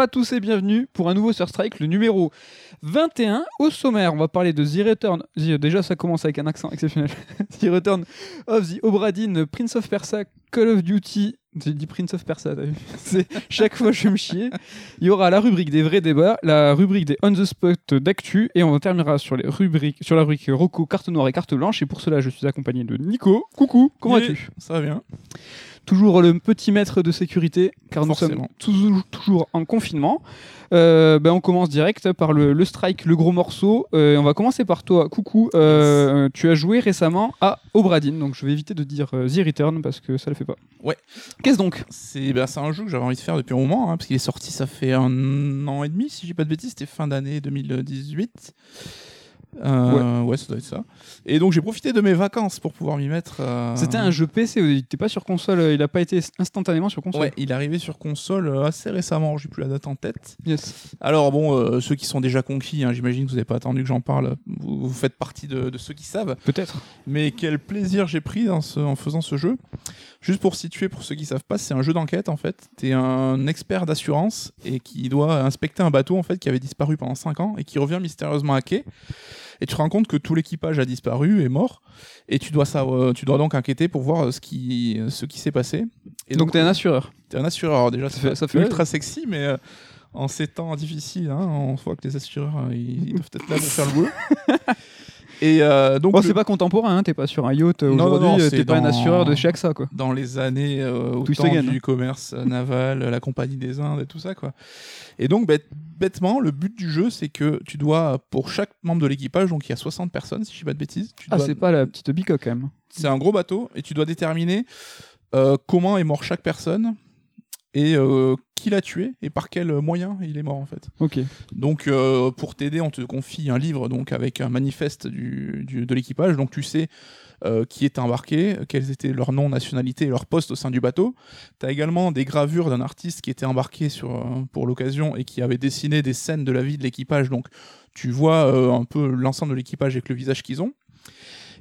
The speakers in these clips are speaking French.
Bonjour à tous et bienvenue pour un nouveau Sur Strike, le numéro 21. Au sommaire, on va parler de The Return. The- déjà, ça commence avec un accent exceptionnel. the Return of the Obra Dinn, Prince of Persia, Call of Duty. J'ai dit Prince of Persia, t'as vu C'est- Chaque fois, je vais me chier. Il y aura la rubrique des vrais débats, la rubrique des on the spot d'actu, et on terminera sur, les rubriques, sur la rubrique Rocco, carte noire et carte blanche. Et pour cela, je suis accompagné de Nico. Coucou, comment vas-tu? Ça va bien. Toujours le petit maître de sécurité, car nous sommes toujours, en confinement. Euh, ben, on commence direct par le, le strike, le gros morceau. Euh, on va commencer par toi. Coucou, euh, tu as joué récemment à Obradin, donc je vais éviter de dire The Return parce que ça le fait pas. Ouais. Qu'est-ce donc? C'est ben, un jeu que j'avais envie de faire depuis un moment, hein, parce qu'il est sorti, ça fait un an et demi, si je dis pas de bêtises, c'était fin d'année 2018. Euh, ouais. ça doit être ça. Et donc j'ai profité de mes vacances pour pouvoir m'y mettre. euh, C'était un jeu PC, il n'était pas sur console, euh, il n'a pas été instantanément sur console. Ouais, il est arrivé sur console assez récemment, j'ai plus la date en tête. Yes. Alors bon, euh, ceux qui sont déjà conquis, hein, j'imagine que vous n'avez pas attendu que j'en parle, vous, vous faites partie de, de ceux qui savent. Peut-être. Mais quel plaisir j'ai pris dans ce- en faisant ce jeu. Juste pour situer, pour ceux qui savent pas, c'est un jeu d'enquête en fait. T'es un expert d'assurance et qui doit inspecter un bateau en fait qui avait disparu pendant 5 ans et qui revient mystérieusement à quai. Et tu te rends compte que tout l'équipage a disparu, est mort, et tu dois, savoir, tu dois donc enquêter pour voir euh, ce qui, ce qui s'est passé. Et donc t'es un assureur. T'es un assureur. Alors déjà, Ça ça fait- ça fait ultra sexy, mais euh, en ces temps difficiles, hein, on voit que les assureurs, euh, ils, ils doivent être là pour faire le boulot. Et euh, donc, Bon, le- c'est pas contemporain, hein, t'es pas sur un yacht euh, aujourd'hui, euh, t'es pas un assureur de chez AXA quoi. dans les années euh, au temps again. du commerce euh, naval, la compagnie des Indes et tout ça quoi. Et donc bête- bêtement, le but du jeu c'est que tu dois pour chaque membre de l'équipage, donc il y a 60 personnes si je dis pas de bêtises, tu Ah, dois- c'est pas la petite bicoque quand même. c'est un gros bateau et tu dois déterminer euh, comment est mort chaque personne et euh, qui l'a tué et par quel moyen il est mort en fait? Ok. Donc euh, pour t'aider, on te confie un livre donc avec un manifeste du, du- de l'équipage. Donc tu sais euh, qui est embarqué, quels étaient leurs noms, nationalités et leurs postes au sein du bateau. Tu as également des gravures d'un artiste qui était embarqué sur, pour l'occasion et qui avait dessiné des scènes de la vie de l'équipage. Donc tu vois un peu l'ensemble de l'équipage avec le visage qu'ils ont.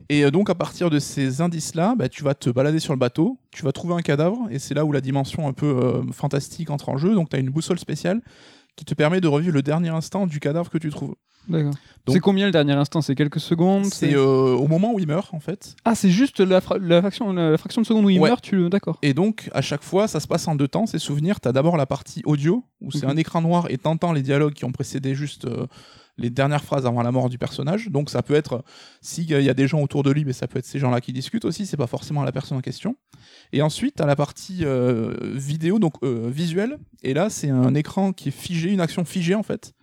Et euh, donc à partir de ces indices-là, bah, tu vas te balader sur le bateau, tu vas trouver un cadavre, et c'est là où la dimension un peu euh, fantastique entre en jeu. Donc tu as une boussole spéciale qui te permet de revivre le dernier instant du cadavre que tu trouves. D'accord. C'est combien le dernier instant? C'est quelques secondes? C'est euh, au moment où il meurt en fait. Ah, c'est juste la, fra- la fraction, la, fraction de seconde où il Ouais. meurt, tu. D'accord. Et donc à chaque fois, ça se passe en deux temps. Ces souvenirs, tu as d'abord la partie audio où c'est Ok. un écran noir et t'entends les dialogues qui ont précédé juste euh, les dernières phrases avant la mort du personnage. Donc ça peut être s'il y a des gens autour de lui, mais ça peut être ces gens-là qui discutent aussi. C'est pas forcément la personne en question. Et ensuite, tu as la partie euh, vidéo, donc euh, visuelle. Et là, c'est un écran qui est figé, une action figée en fait.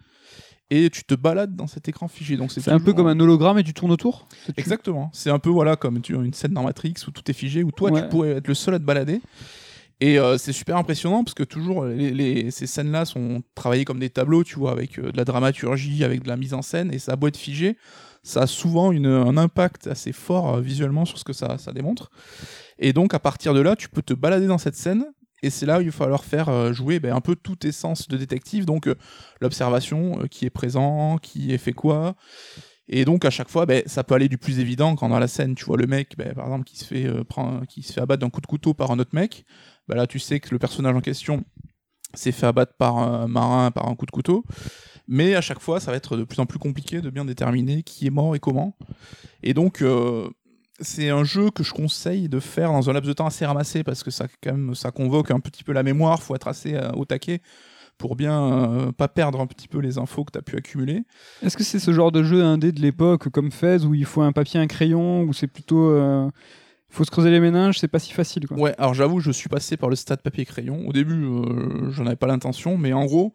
Et tu te balades dans cet écran figé. Donc C'est un peu comme un hologramme et tu tournes autour Exactement. C'est un peu voilà comme tu, une scène dans Matrix où tout est figé, où toi Ouais. tu pourrais être le seul à te balader. Et euh, c'est super impressionnant parce que toujours les, les- ces scènes-là sont travaillées comme des tableaux, tu vois, avec euh, de la dramaturgie, avec de la mise en scène, et ça a beau être figé, ça a souvent une- un impact assez fort euh, visuellement sur ce que ça, ça démontre. Et donc à partir de là, tu peux te balader dans cette scène. Et c'est là où il va falloir faire euh, jouer ben, un peu tout tes sens de détective, donc euh, l'observation, euh, qui est présent, qui est fait quoi, et donc à chaque fois, ben, ça peut aller du plus évident quand dans la scène, tu vois le mec, ben, par exemple, qui se fait qui se fait abattre d'un coup de couteau par un autre mec. Là, tu sais que le personnage en question s'est fait abattre par un marin par un coup de couteau. Mais à chaque fois, ça va être de plus en plus compliqué de bien déterminer qui est mort et comment. Et donc, c'est un jeu que je conseille de faire dans un laps de temps assez ramassé parce que ça, quand même, ça convoque un petit peu la mémoire. Faut être assez euh, au taquet pour bien euh, pas perdre un petit peu les infos que tu as pu accumuler. Est-ce que c'est ce genre de jeu indé de l'époque comme Fez où il faut un papier, un crayon, où c'est plutôt. euh, faut se creuser les méninges, c'est pas si facile quoi? Ouais, alors j'avoue, je suis passé par le stade papier-crayon. Au début, euh, j'en avais pas l'intention, mais en gros,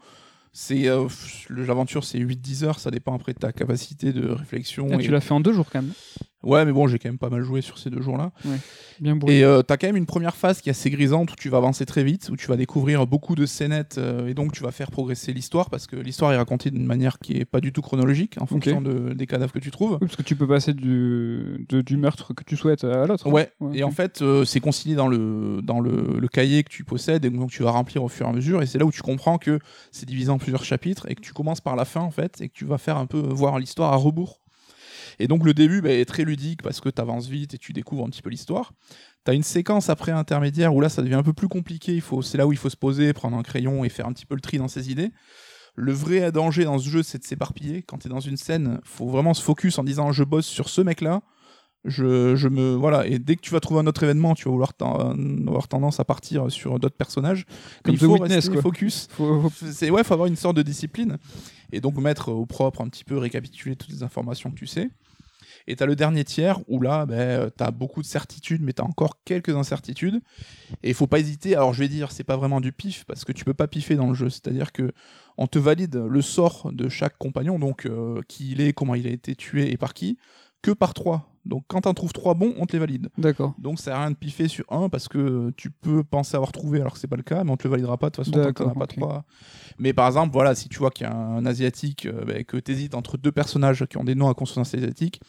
c'est euh, l'aventure, c'est 8-10 heures, ça dépend après de ta capacité de réflexion. Ah, et- tu l'as fait en deux jours quand même. Ouais, mais bon, j'ai quand même pas mal joué sur ces deux jours-là. Bien brûlé. Et euh, t'as quand même une première phase qui est assez grisante où tu vas avancer très vite, où tu vas découvrir beaucoup de scénettes euh, et donc tu vas faire progresser l'histoire parce que l'histoire est racontée d'une manière qui est pas du tout chronologique en fonction de- des cadavres que tu trouves. Oui, parce que tu peux passer du, de- du meurtre que tu souhaites à l'autre. hein. Ouais, Ouais, et en fait, euh, c'est consigné dans, le, dans le, le cahier que tu possèdes et donc tu vas remplir au fur et à mesure. Et c'est là où tu comprends que c'est divisé en plusieurs chapitres et que tu commences par la fin en fait et que tu vas faire un peu voir l'histoire à rebours. Et donc le début bah, est très ludique parce que tu avances vite et tu découvres un petit peu l'histoire. T'as une séquence après intermédiaire où là ça devient un peu plus compliqué. Il faut, c'est là où il faut se poser, prendre un crayon et faire un petit peu le tri dans ses idées. Le vrai danger dans ce jeu, c'est de s'éparpiller. Quand tu es dans une scène, faut vraiment se focus en disant je bosse sur ce mec-là. Je, je me voilà et dès que tu vas trouver un autre événement, tu vas vouloir avoir tendance à partir sur d'autres personnages. Comme il The faut Witness, rester quoi. focus. Faut- C'est ouais, faut avoir une sorte de discipline et donc mettre au propre un petit peu récapituler toutes les informations que tu sais. Et t'as le dernier tiers où là, ben, tu as beaucoup de certitudes, mais tu as encore quelques incertitudes. Et il faut pas hésiter. Alors je vais dire, c'est pas vraiment du pif parce que tu peux pas piffer dans le jeu. C'est-à-dire que on te valide le sort de chaque compagnon, donc euh, qui il est, comment il a été tué et par qui, que par trois. Donc quand t'en trouves trois bons, on te les valide. D'accord. Donc ça sert à rien de piffer sur un parce que tu peux penser avoir trouvé alors que c'est pas le cas, mais on te le validera pas de toute façon tant que t'en as pas trois. Mais par exemple, voilà, si tu vois qu'il y a un asiatique, euh, ben, que t'hésites entre deux personnages qui ont des noms à consonance asiatique,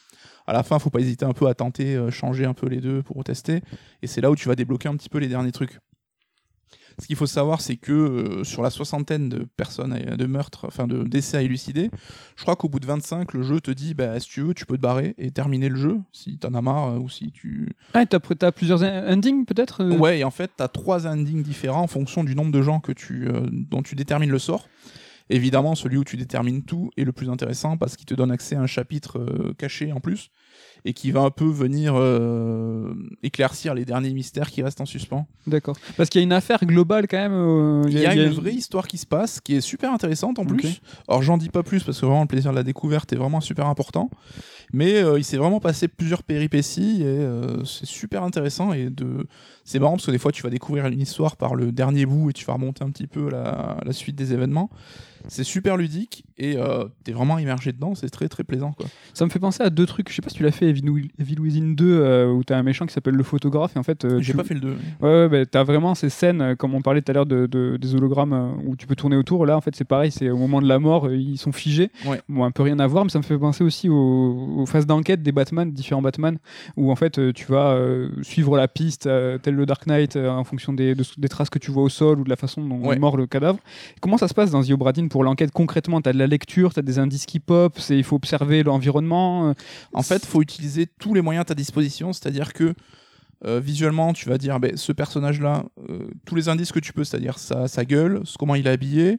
à la fin, faut pas hésiter un peu à tenter, euh, changer un peu les deux pour tester. Et c'est là où tu vas débloquer un petit peu les derniers trucs. Ce qu'il faut savoir, c'est que euh, sur la soixantaine de personnes, à- de meurtres, enfin de décès à élucider, je crois qu'au bout de 25, le jeu te dit, bah, si tu veux, tu peux te barrer et terminer le jeu, si t'en as marre, euh, ou si tu, Ah, t'as, t'as plusieurs en- endings peut-être euh? Ouais, et en fait, tu as trois endings différents en fonction du nombre de gens que tu, euh, dont tu détermines le sort. Évidemment, celui où tu détermines tout est le plus intéressant parce qu'il te donne accès à un chapitre euh, caché en plus et qui va un peu venir euh, éclaircir les derniers mystères qui restent en suspens. D'accord. Parce qu'il y a une affaire globale quand même. euh, Il y a une vraie histoire qui se passe qui est super intéressante en plus. Alors j'en dis pas plus parce que vraiment le plaisir de la découverte est vraiment super important. Mais euh, il s'est vraiment passé plusieurs péripéties et c'est super intéressant et de c'est marrant parce que des fois tu vas découvrir une histoire par le dernier bout et tu vas remonter un petit peu la, la suite des événements. C'est super ludique et euh, t'es vraiment immergé dedans, c'est très très plaisant quoi. Ça me fait penser à deux trucs. Je sais pas si tu l'as fait, Evil Evil Within 2, euh, où t'as un méchant qui s'appelle le photographe et en fait. euh, J'ai tu- pas fait le 2. Ouais, ouais, bah, t'as vraiment ces scènes, euh, comme on parlait tout à l'heure de, de- des hologrammes euh, où tu peux tourner autour. Là, en fait, c'est pareil, c'est au moment de la mort, ils sont figés. Ouais. Bon, un peu rien à voir, mais ça me fait penser aussi aux, aux phases d'enquête des Batman, différents Batman, où en fait, tu vas euh, suivre la piste, tel le Dark Knight, en fonction des, de- des traces que tu vois au sol ou de la façon dont Ouais. est mort le cadavre. Comment ça se passe dans The Obradin pour l'enquête concrètement T'as de la lecture, t'as des indices qui pop, il faut observer l'environnement. euh, En fait, faut utiliser tous les moyens à ta disposition, c'est-à-dire que euh, visuellement, tu vas dire ben, ce personnage-là, euh, tous les indices que tu peux, c'est-à-dire sa, sa gueule, comment il est habillé,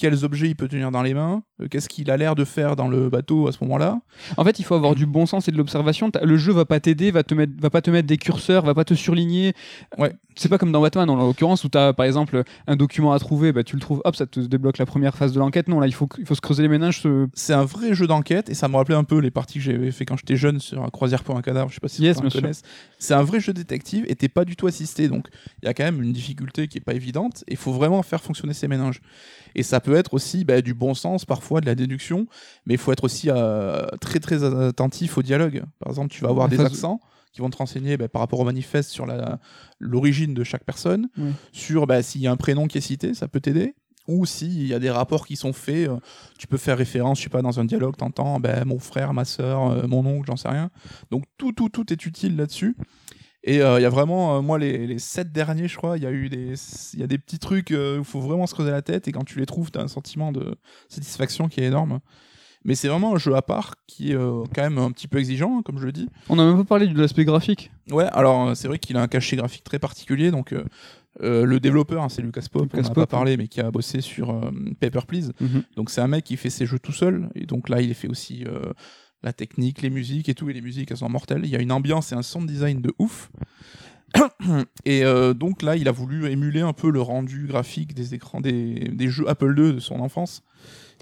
quels objets il peut tenir dans les mains, euh, qu'est-ce qu'il a l'air de faire dans le bateau à ce moment-là. En fait, il faut avoir du bon sens et de l'observation. Le jeu va pas t'aider, va te mettre, va pas te mettre des curseurs, va pas te surligner. Ouais. C'est pas comme dans Batman, en l'occurrence, où tu as par exemple un document à trouver, bah, tu le trouves, hop, ça te débloque la première phase de l'enquête. Non, là, il faut, il faut se creuser les méninges. se- C'est un vrai jeu d'enquête et ça me rappelait un peu les parties que j'avais fait quand j'étais jeune sur un croisière pour un cadavre. Je sais pas si Yes, connaissent. C'est un vrai jeu détective et t'es pas du tout assisté, donc il y a quand même une difficulté qui est pas évidente. Il faut vraiment faire fonctionner ces méninges. Et ça peut être aussi bah, du bon sens, parfois de la déduction, mais il faut être aussi euh, très très attentif au dialogue. Par exemple, tu vas avoir La des accents qui vont te renseigner bah, par rapport au manifeste sur l'origine de chaque personne, sur bah, s'il y a un prénom qui est cité, ça peut t'aider. Ou s'il y a des rapports qui sont faits, euh, tu peux faire référence, je sais pas, dans un dialogue, t'entends ben, mon frère, ma soeur, euh, mon oncle, j'en sais rien. Donc tout, tout, tout est utile là-dessus. Et euh, il y a vraiment, euh, moi, les, les sept derniers, je crois, il y a eu des, y a des petits trucs euh, où il faut vraiment se creuser la tête et quand tu les trouves, tu as un sentiment de satisfaction qui est énorme. Mais c'est vraiment un jeu à part qui est quand même un petit peu exigeant, hein, comme je le dis. On a même pas parlé de l'aspect graphique. Ouais, alors c'est vrai qu'il a un cachet graphique très particulier. Donc, le développeur, hein, c'est Lucas Pop, Lucas on en a Pope, pas parlé, mais qui a bossé sur Paper Please. Mhm. Donc, c'est un mec qui fait ses jeux tout seul. Et donc là, il fait aussi la technique, les musiques et tout. Et les musiques, elles sont mortelles. Il y a une ambiance et un sound design de ouf. et euh, donc là, il a voulu émuler un peu le rendu graphique des écrans des, des jeux Apple II de son enfance.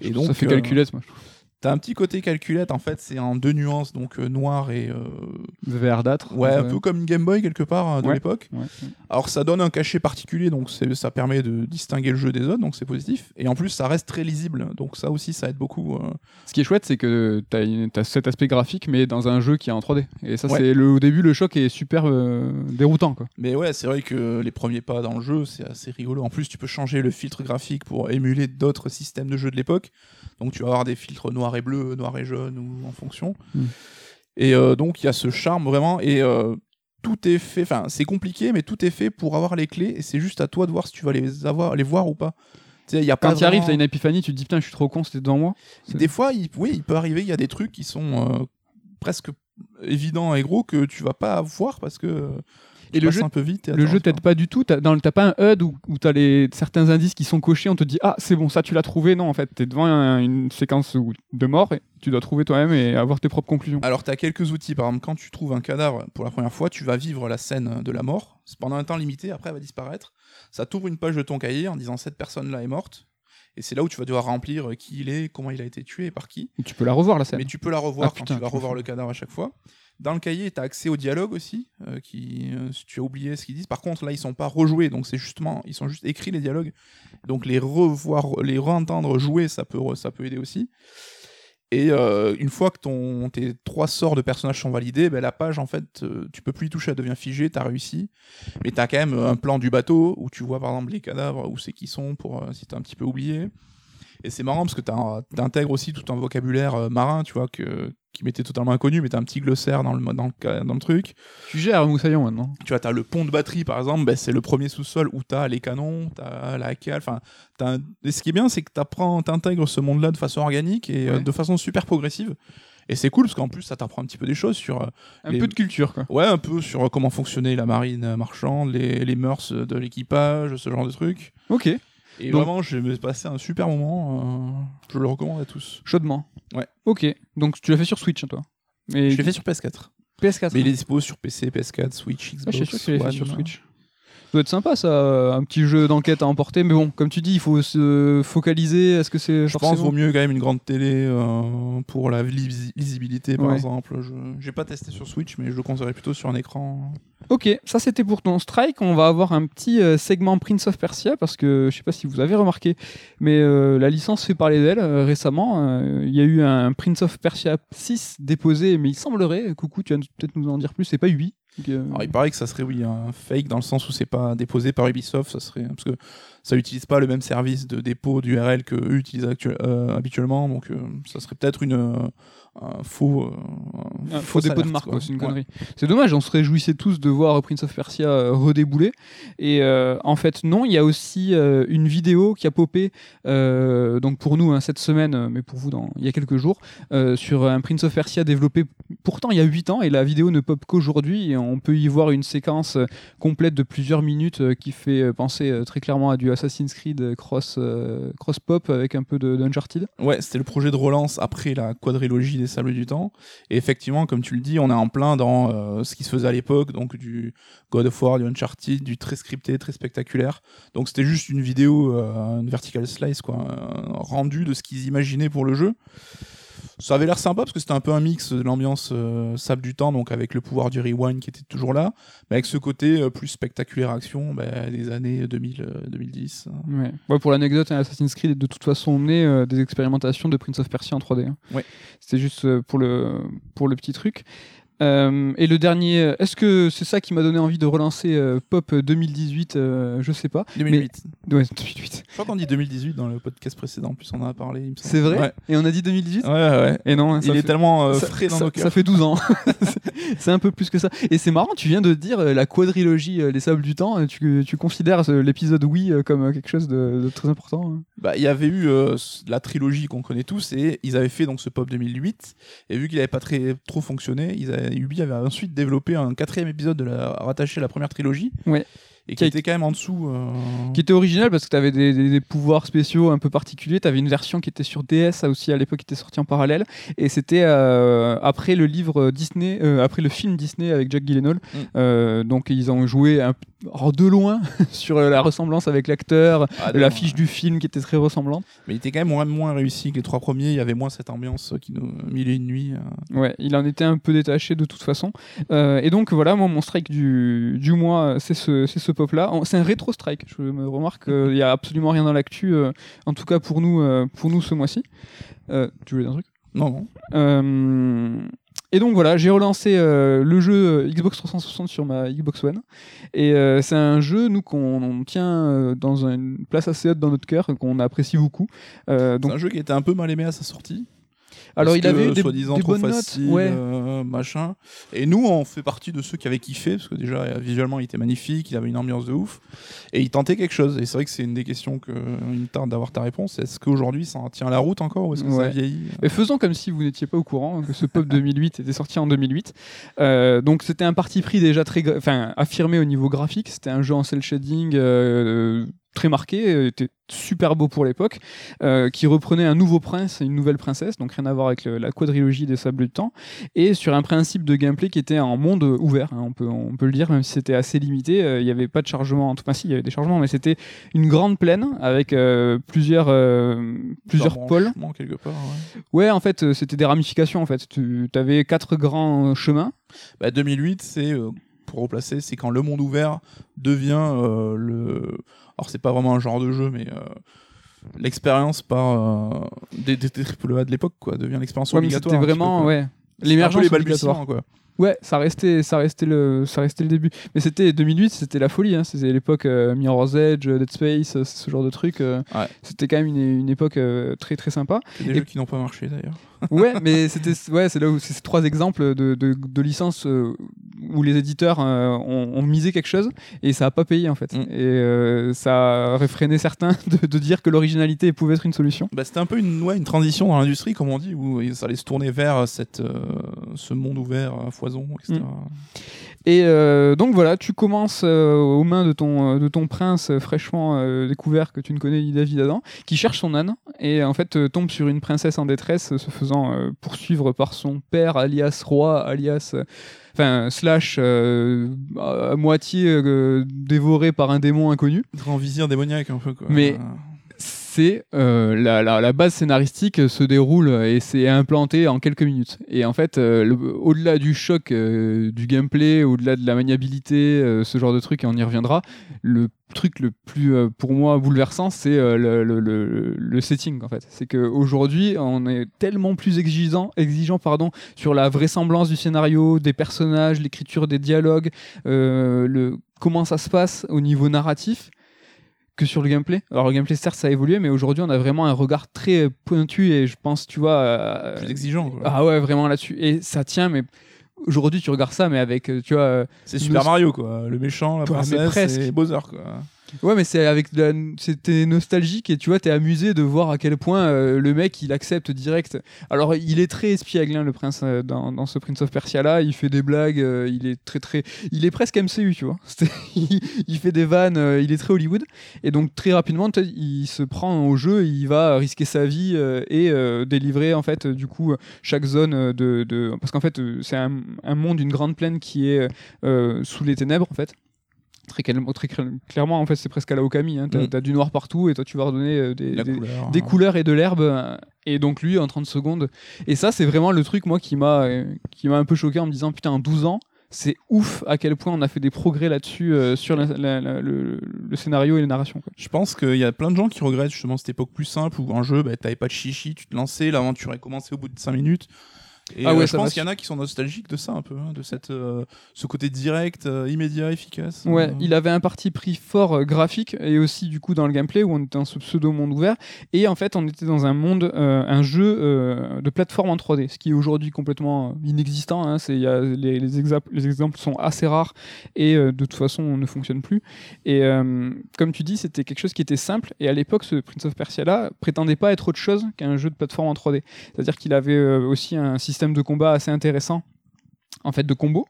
Et donc, ça fait euh, calculette, moi. je trouve. T'as un petit côté calculette, en fait, c'est en deux nuances, donc euh, noir et. euh, Verdâtre. Ouais, un peu comme une Game Boy quelque part euh, de Ouais. l'époque. Ouais. Alors ça donne un cachet particulier, donc ça permet de distinguer le jeu des autres, donc c'est positif. Et en plus, ça reste très lisible, donc ça aussi, ça aide beaucoup. euh. Ce qui est chouette, c'est que t'as t'as cet aspect graphique, mais dans un jeu qui est en 3D. Et ça, Ouais. c'est le, au début, le choc est super euh, déroutant. Quoi. Mais ouais, c'est vrai que les premiers pas dans le jeu, c'est assez rigolo. En plus, tu peux changer le filtre graphique pour émuler d'autres systèmes de jeux de l'époque. Donc tu vas avoir des filtres noir et bleu, noir et jaune, ou en fonction. Mm. Et euh, donc il y a ce charme vraiment, et euh, tout est fait, enfin c'est compliqué, mais tout est fait pour avoir les clés, et c'est juste à toi de voir si tu vas les avoir, les voir ou pas. Tu y a Quand pas tu arrives, vraiment- t'as une épiphanie, tu te dis putain, je suis trop con, c'était devant moi. Des fois, il, oui, il peut arriver, il y a des trucs qui sont euh, presque évident et gros que tu vas pas voir parce que Et le jeu- un peu vite. et Le jeu t'aide pas du tout. T'as dans le- t'as pas un HUD où, où t'as les certains indices qui sont cochés. On te dit ah c'est bon ça tu l'as trouvé. Non en fait t'es devant un- une séquence de mort et tu dois trouver toi-même et avoir tes propres conclusions. Alors, tu as quelques outils. Par exemple, quand tu trouves un cadavre pour la première fois, tu vas vivre la scène de la mort. C'est pendant un temps limité, après, elle va disparaître. Ça t'ouvre une page de ton cahier en disant cette personne-là est morte. Et c'est là où tu vas devoir remplir qui il est, comment il a été tué et par qui. Et tu peux la revoir la scène. Mais tu peux la revoir Ah, quand putain, tu vas tu revoir le cadavre à chaque fois. Dans le cahier, tu as accès au dialogue aussi, euh, qui, euh, si tu as oublié ce qu'ils disent. Par contre, là, ils sont pas rejoués, donc c'est justement, ils sont juste écrits les dialogues. Donc les revoir, les re-entendre jouer, ça peut, ça peut aider aussi. Et euh, une fois que ton, tes trois sorts de personnages sont validés, ben, la page, en fait, euh, tu peux plus y toucher, elle devient figée, t'as réussi. Mais t'as quand même un plan du bateau où tu vois par exemple les cadavres, où c'est qui sont, pour euh, si t'as un petit peu oublié. Et c'est marrant parce que t'intègres aussi tout un vocabulaire euh, marin, tu vois, que, qui m'était totalement inconnu, mais t'as un petit glossaire dans le, dans le, dans le truc. Tu gères Moussaillon maintenant. Tu vois, t'as le pont de batterie par exemple, ben, c'est le premier sous-sol où t'as les canons, t'as la cale, enfin, un- et ce qui est bien, c'est que t'apprends, t'intègres ce monde-là de façon organique et euh, de façon super progressive. Et c'est cool parce qu'en plus, ça t'apprend un petit peu des choses sur, euh, Un Les- peu de culture quoi. ouais, un peu sur euh, comment fonctionnait la marine marchande, les, les mœurs de l'équipage, ce genre de trucs. Ok. Et Donc- vraiment, j'ai passé un super moment. euh, je le recommande à tous. Chaudement. Ouais. Ok. Donc tu l'as fait sur Switch hein, toi. Mais Je l'ai fait sur PS4. PS4. Mais il est dispo sur PC, PS4, Switch, Ah, Xbox. je suis sûr que tu l'as fait sur Switch peut être sympa ça, un petit jeu d'enquête à emporter, mais bon, comme tu dis, il faut se focaliser. Est-ce que c'est. Je pense qu'il vaut mieux quand même une grande télé euh, pour la lisibilité par exemple. Je n'ai pas testé sur Switch, mais je le conseillerais plutôt sur un écran. Ok, ça c'était pour ton strike. On va avoir un petit euh, segment Prince of Persia parce que je ne sais pas si vous avez remarqué, mais euh, la licence fait parler d'elle récemment. Il y a eu un Prince of Persia 6 déposé, mais il semblerait, coucou, tu vas peut-être nous en dire plus, c'est pas 8 alors, il paraît que ça serait oui un fake dans le sens où c'est pas déposé par Ubisoft, ça serait parce que ça utilise pas le même service de dépôt d'URL que eux utilisent euh, habituellement, donc euh, ça serait peut-être une euh, un faux euh, Un faux fausse dépôt de marque, c'est une Ouais. connerie. C'est dommage, on se réjouissait tous de voir Prince of Persia euh, redébouler. Et euh, en fait, non, il y a aussi euh, une vidéo qui a popé, euh, donc pour nous hein, cette semaine, mais pour vous dans, il y a quelques jours, euh, sur un Prince of Persia développé pourtant il y a 8 ans, et la vidéo ne pop qu'aujourd'hui, et on peut y voir une séquence complète de plusieurs minutes euh, qui fait penser euh, très clairement à du Assassin's Creed cross, euh, cross pop avec un peu de d'Uncharted. Ouais, c'était le projet de relance après la quadrilogie des Sables du Temps. Et effectivement, comme tu le dis, on est en plein dans euh, ce qui se faisait à l'époque, donc du God of War, du Uncharted, du très scripté, très spectaculaire. Donc c'était juste une vidéo, euh, une vertical slice, quoi, euh, rendue de ce qu'ils imaginaient pour le jeu. Ça avait l'air sympa parce que c'était un peu un mix de l'ambiance euh, Sable du Temps, donc avec le pouvoir du rewind qui était toujours là, mais avec ce côté euh, plus spectaculaire action bah, des années 2000, euh, 2010. Ouais. Ouais, pour l'anecdote, hein, Assassin's Creed est de toute façon né euh, des expérimentations de Prince of Persia en 3D. hein. Ouais. C'était juste pour le, pour le petit truc. Euh, et le dernier, est-ce que c'est ça qui m'a donné envie de relancer euh, Pop 2018 euh, Je sais pas. 2008. Ouais, 2018. Je crois qu'on dit 2018 dans le podcast précédent, en plus on en a parlé. il me semble. C'est vrai Ouais, Et on a dit 2018 ouais, ouais. Et non, Il est tellement euh, ça, frais dans ça- nos cœurs. ça fait 12 ans. c'est un peu plus que ça. Et c'est marrant, tu viens de dire euh, la quadrilogie Les Sables du Temps. Tu, tu considères l'épisode Oui comme quelque chose de, de très important hein? Bah, il y avait eu la trilogie qu'on connaît tous et ils avaient fait donc ce pop 2008 et vu qu'il n'avait pas très trop fonctionné, ils avaient, Ubi avait ensuite développé un quatrième épisode de rattaché à la première trilogie. Et qui était quand même en dessous. euh, qui était original parce que tu avais des, des- des pouvoirs spéciaux un peu particuliers. Tu avais une version qui était sur DS, aussi à l'époque qui était sortie en parallèle. Et c'était euh, après le livre Disney, euh, après le film Disney avec Jack Gyllenhaal. Mm. Donc ils ont joué un, alors, de loin sur la ressemblance avec l'acteur, ah, la fiche du film qui était très ressemblante. Mais il était quand même moins, moins réussi que les trois premiers. Il y avait moins cette ambiance qui nous mille et une nuits. Ouais, il en était un peu détaché de toute façon. Et donc voilà, moi mon strike du, du mois, c'est ce, c'est ce pop-là. En- C'est un rétro strike. Je me remarque qu'il n'y a absolument rien dans l'actu, euh, en tout cas pour nous, euh, pour nous ce mois-ci. Euh, tu voulais dire un truc? Non, non. Et donc voilà, j'ai relancé euh, le jeu Xbox 360 sur ma Xbox One. Et euh, c'est un jeu, nous, qu'on on tient euh, dans une place assez haute dans notre cœur, qu'on apprécie beaucoup. Donc C'est un jeu qui était un peu mal aimé à sa sortie. Alors, il avait que, des, trop bonnes facile, notes. Ouais. euh, machin. Et nous, on fait partie de ceux qui avaient kiffé, parce que déjà, euh, visuellement, il était magnifique, il avait une ambiance de ouf, et il tentait quelque chose. Et c'est vrai que c'est une des questions que euh, il me tarde d'avoir ta réponse. Est-ce qu'aujourd'hui, ça en tient la route encore, ou est-ce que ça Ouais. a vieilli Et faisons comme si vous n'étiez pas au courant que ce Pop 2008 était sorti en 2008. Euh, donc c'était un parti pris déjà très, enfin affirmé au niveau graphique. C'était un jeu en cel shading euh, très marqué, euh, était super beau pour l'époque, euh, qui reprenait un nouveau prince et une nouvelle princesse, donc rien à voir avec le- la quadrilogie des Sables du Temps, et sur un principe de gameplay qui était en monde ouvert, hein, on, peut, on peut le dire, même si c'était assez limité, euh, il n'y avait pas de chargement, enfin si, il y avait des chargements, mais c'était une grande plaine avec euh, plusieurs, euh, plusieurs pôles. Quelque part. ouais. Ouais, en fait, euh, c'était des ramifications. En fait, tu avais quatre grands euh, chemins. Bah, 2008, c'est euh, pour replacer, c'est quand le monde ouvert devient euh, le. Alors c'est pas vraiment un genre de jeu, mais euh, l'expérience par euh, des, des triple A de l'époque, quoi, devient l'expérience Ouais, obligatoire. c'était vraiment peu, ouais. L'émergence obligatoire. quoi. Ouais, ça restait, ça restait le, ça restait le début. Mais c'était 2008, c'était la folie. Hein. C'était l'époque euh, Mirror's Edge, euh, Dead Space, euh, ce genre de trucs. euh, Ouais. C'était quand même une, une époque très très sympa. Des Et- jeux qui n'ont pas marché d'ailleurs. Ouais, mais c'était, ouais, c'est là où c'est ces trois exemples de, de, de licences où les éditeurs ont, ont misé quelque chose et ça a pas payé en fait. Mm. Et ça a réfréné certains de, de dire que l'originalité pouvait être une solution. Bah, c'était un peu une, ouais, une transition dans l'industrie, comme on dit, où ça allait se tourner vers cette, ce monde ouvert à etc. Et euh, donc voilà, tu commences euh, aux mains de ton, euh, de ton prince euh, fraîchement euh, découvert que tu ne connais ni David Adam, qui cherche son âne et en fait euh, tombe sur une princesse en détresse euh, se faisant euh, poursuivre par son père, alias roi, alias. euh, Enfin, slash euh, à moitié euh, dévoré par un démon inconnu. Grand vizir démoniaque, un peu, quoi. Mais- euh, la, base scénaristique se déroule et c'est implanté en quelques minutes. Et en fait, euh, au-delà du choc euh, du gameplay, au-delà de la maniabilité, ce genre de truc, et on y reviendra, le truc le plus pour moi bouleversant, c'est le, setting en fait. C'est qu'aujourd'hui, on est tellement plus exigeant, exigeant pardon, sur la vraisemblance du scénario, des personnages, l'écriture des dialogues, comment ça se passe au niveau narratif que sur le gameplay. Alors le gameplay certes ça a évolué, mais aujourd'hui on a vraiment un regard très pointu et je pense tu vois euh, plus exigeant, quoi. ah ouais vraiment là-dessus et ça tient mais aujourd'hui tu regardes ça mais avec euh, tu vois c'est Super Mario, quoi. Le méchant, la princesse presque. et Bowser, quoi. Ouais, mais c'est avec la... c'était nostalgique et tu vois, t'es amusé de voir à quel point euh, le mec il accepte direct. Alors, il est très espiègle, hein, le prince, euh, dans, ce Prince of Persia là. Il fait des blagues, euh, il est très très. Il est presque MCU, tu vois. Il, fait des vannes, il est très Hollywood. Et donc, très rapidement, il se prend au jeu, il va risquer sa vie et délivrer en fait, du coup, chaque zone de. de... Parce qu'en fait, c'est un, un monde, une grande plaine qui est sous les ténèbres en fait. Très, calme- très cl- clairement, en fait, c'est presque à la Okami. Hein. T'as Mm. t'as du noir partout et toi, tu vas redonner euh, des, La des- couleur. des hein. couleurs et de l'herbe. euh, Et donc, lui, en 30 secondes. Et ça, c'est vraiment le truc, moi, qui m'a euh, qui m'a un peu choqué en me disant Putain, en 12 ans, c'est ouf à quel point on a fait des progrès là-dessus euh, sur la- la- la- le, le scénario et la narration. quoi. Je pense qu'il y a plein de gens qui regrettent justement cette époque plus simple où un jeu, bah, t'avais pas de chichi, tu te lançais, l'aventure est commencée au bout de 5 minutes. Et Ah ouais, euh, je ça va pense qu'il y en a qui sont nostalgiques de ça un peu, hein, de cette, euh, ce côté direct, euh, immédiat, efficace. Ouais, il avait un parti pris fort graphique et aussi du coup dans le gameplay où on était dans ce pseudo monde ouvert et en fait on était dans un monde, un jeu de plateforme en 3D, ce qui est aujourd'hui complètement inexistant. hein. C'est, les, les, exa- les exemples sont assez rares et de toute façon on ne fonctionne plus. Et comme tu dis, c'était quelque chose qui était simple et à l'époque ce Prince of Persia là prétendait pas être autre chose qu'un jeu de plateforme en 3D. C'est-à-dire qu'il avait aussi un système de combat assez intéressant en fait de combo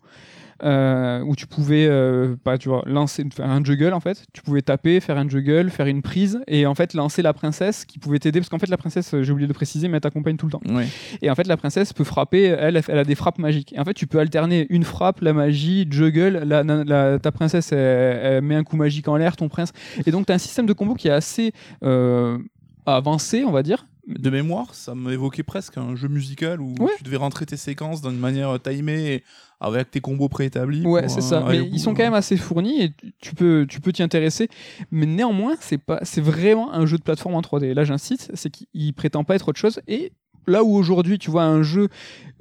euh, où tu pouvais euh, pas, tu vois, lancer faire un juggle en fait. Tu pouvais taper faire un juggle faire une prise et en fait lancer la princesse qui pouvait t'aider. Parce qu'en fait la princesse euh, j'ai oublié de préciser mais elle t'accompagne tout le temps. Ouais. et en fait la princesse peut frapper elle elle a des frappes magiques. Et en fait tu peux alterner une frappe la magie juggle la, la- la- ta princesse elle, elle met un coup magique en l'air ton prince. Et donc tu as un système de combo qui est assez euh, avancé on va dire De mémoire, ça m'évoquait presque un jeu musical où Ouais. tu devais rentrer tes séquences d'une manière euh, timée avec tes combos préétablis. Ouais, c'est ça. Mais ils sont hein. quand même assez fournis et tu- tu peux tu peux t'y intéresser. Mais néanmoins, c'est pas c'est vraiment un jeu de plateforme en 3D. Là, j'insiste, c'est qu'il prétend pas être autre chose. Et là où aujourd'hui, tu vois un jeu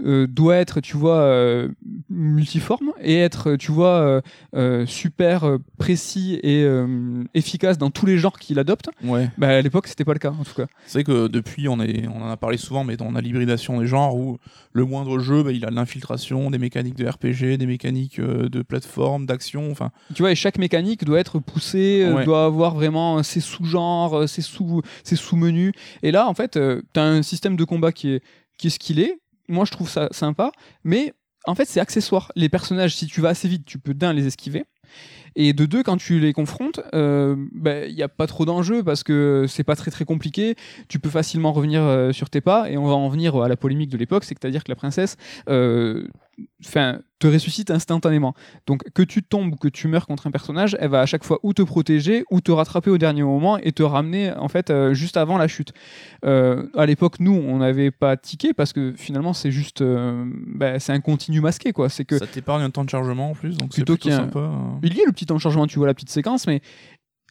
euh, doit être, tu vois, euh, multiforme et être, tu vois, euh, euh, super euh, précis et euh, efficace dans tous les genres qu'il adopte. Ouais. Bah, à l'époque, c'était pas le cas, en tout cas. C'est vrai que depuis, on, est, on en a parlé souvent, mais on a l'hybridation des genres où le moindre jeu, bah, il a de l'infiltration, des mécaniques de RPG, des mécaniques euh, de plateforme, d'action. Enfin, Tu vois, et chaque mécanique doit être poussée, euh, Ouais. doit avoir vraiment ses sous-genres, euh, ses sous, ses sous-menus. Et là, en fait, tu as un système de combat qui est, ce qu'il est. Moi, je trouve ça sympa, mais en fait, c'est accessoire. Les personnages, si tu vas assez vite, tu peux d'un les esquiver. Et de deux, quand tu les confrontes, il n'y a pas trop d'enjeux parce que c'est pas très très compliqué. Tu peux facilement revenir euh, sur tes pas et on va en venir à la polémique de l'époque, c'est-à-dire que la princesse, euh, enfin, te ressuscite instantanément. Donc que tu tombes ou que tu meurs contre un personnage, elle va à chaque fois ou te protéger ou te rattraper au dernier moment et te ramener en fait euh, juste avant la chute. Euh, à l'époque, nous, on n'avait pas tiqué parce que finalement c'est juste, euh, bah, c'est un continu masqué quoi. C'est que ça t'épargne un temps de chargement en plus, donc c'est Plutôt a sympa. hein. il y a le petit temps de chargement, tu vois la petite séquence, mais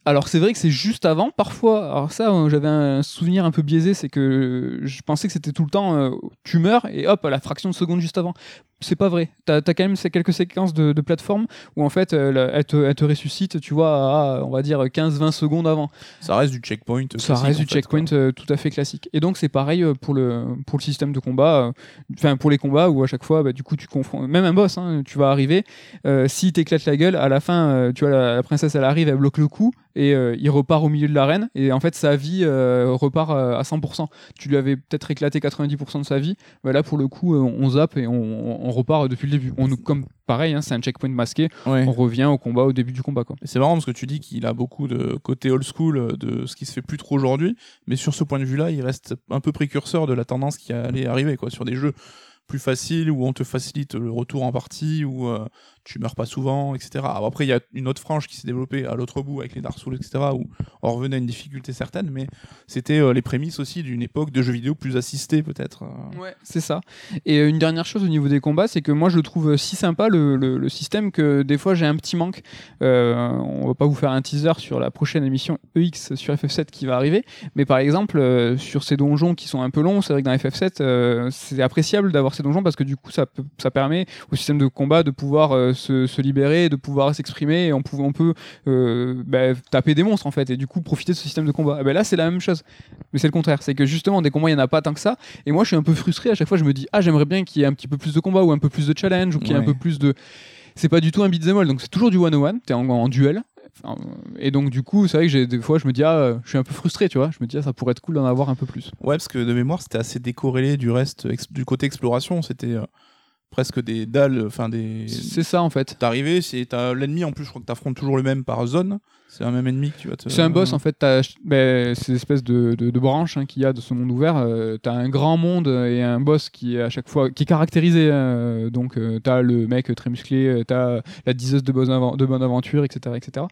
alors c'est vrai que c'est juste avant, parfois. Alors ça, euh, j'avais un souvenir un peu biaisé, c'est que je pensais que c'était tout le temps, euh, tu meurs et hop, à la fraction de seconde juste avant. C'est pas vrai. T'as as quand même ces quelques séquences de, de plateforme où en fait euh, elle, te, elle te ressuscite, tu vois, à, on va dire 15-20 secondes avant. Ça reste du checkpoint. Ça reste du fait, checkpoint quoi. euh, tout à fait classique. Et donc c'est pareil euh, pour le, pour le système de combat, euh, enfin pour les combats où à chaque fois, bah, du coup tu confonds, même un boss, hein, tu vas arriver, euh, si t'éclates la gueule, à la fin, euh, tu vois la, la princesse elle arrive, elle bloque le coup et il repart au milieu de l'arène et en fait sa vie repart à 100%. Tu lui avais peut-être éclaté 90% de sa vie, bah, là pour le coup on zappe et on, on repart depuis le début. On nous comme pareil, hein, c'est un checkpoint masqué, Ouais. on revient au combat au début du combat quoi. C'est marrant parce que tu dis qu'il a beaucoup de côté old school euh, de ce qui se fait plus trop aujourd'hui, mais sur ce point de vue-là, il reste un peu précurseur de la tendance qui allait arriver quoi, sur des jeux plus faciles où on te facilite le retour en partie, où euh, tu meurs pas souvent, etc. Après, il y a une autre frange qui s'est développée à l'autre bout avec les Dark Souls, etc., où on revenait à une difficulté certaine, mais c'était euh, les prémices aussi d'une époque de jeux vidéo plus assistés peut-être. euh. Ouais, c'est ça. Et euh, une dernière chose au niveau des combats, c'est que moi je trouve si sympa le, le- système que des fois j'ai un petit manque. Euh, on va pas vous faire un teaser sur la prochaine émission EX sur FF7 qui va arriver, mais par exemple sur ces donjons qui sont un peu longs, c'est vrai que dans FF7 euh, c'est appréciable d'avoir ces donjons parce que du coup ça, ça permet au système de combat de pouvoir se, se libérer, de pouvoir s'exprimer et on, peut- on peut euh, bah, taper des monstres en fait et du coup profiter de ce système de combat. Et ben là c'est la même chose, mais c'est le contraire, c'est que justement des combats il n'y en a pas tant que ça et moi, je suis un peu frustré. À chaque fois, je me dis, ah, j'aimerais bien qu'il y ait un petit peu plus de combat ou un peu plus de challenge ou qu'il y ait un peu plus de. C'est pas du tout un beat'em all, donc c'est toujours du one-on-one. T'es en, en duel. Et donc, du coup, c'est vrai que j'ai des fois, je me dis, ah, je suis un peu frustré, tu vois. Je me dis, ah, ça pourrait être cool d'en avoir un peu plus. Ouais, parce que de mémoire, c'était assez décorrélé du reste, du côté exploration. C'était euh, presque des dalles, enfin des. C'est ça, en fait. T'arrives, c'est t'as l'ennemi en plus, je crois que t'affrontes toujours le même par zone. C'est un même ennemi que tu vas te. C'est un boss en fait, ben, ces espèces de, de, de branches hein, qu'il y a de ce monde ouvert. euh, t'as un grand monde et un boss qui est à chaque fois qui est caractérisé. euh, donc euh, t'as le mec très musclé, euh, t'as la diseuse de bonne, de bonne aventure, etc., etc.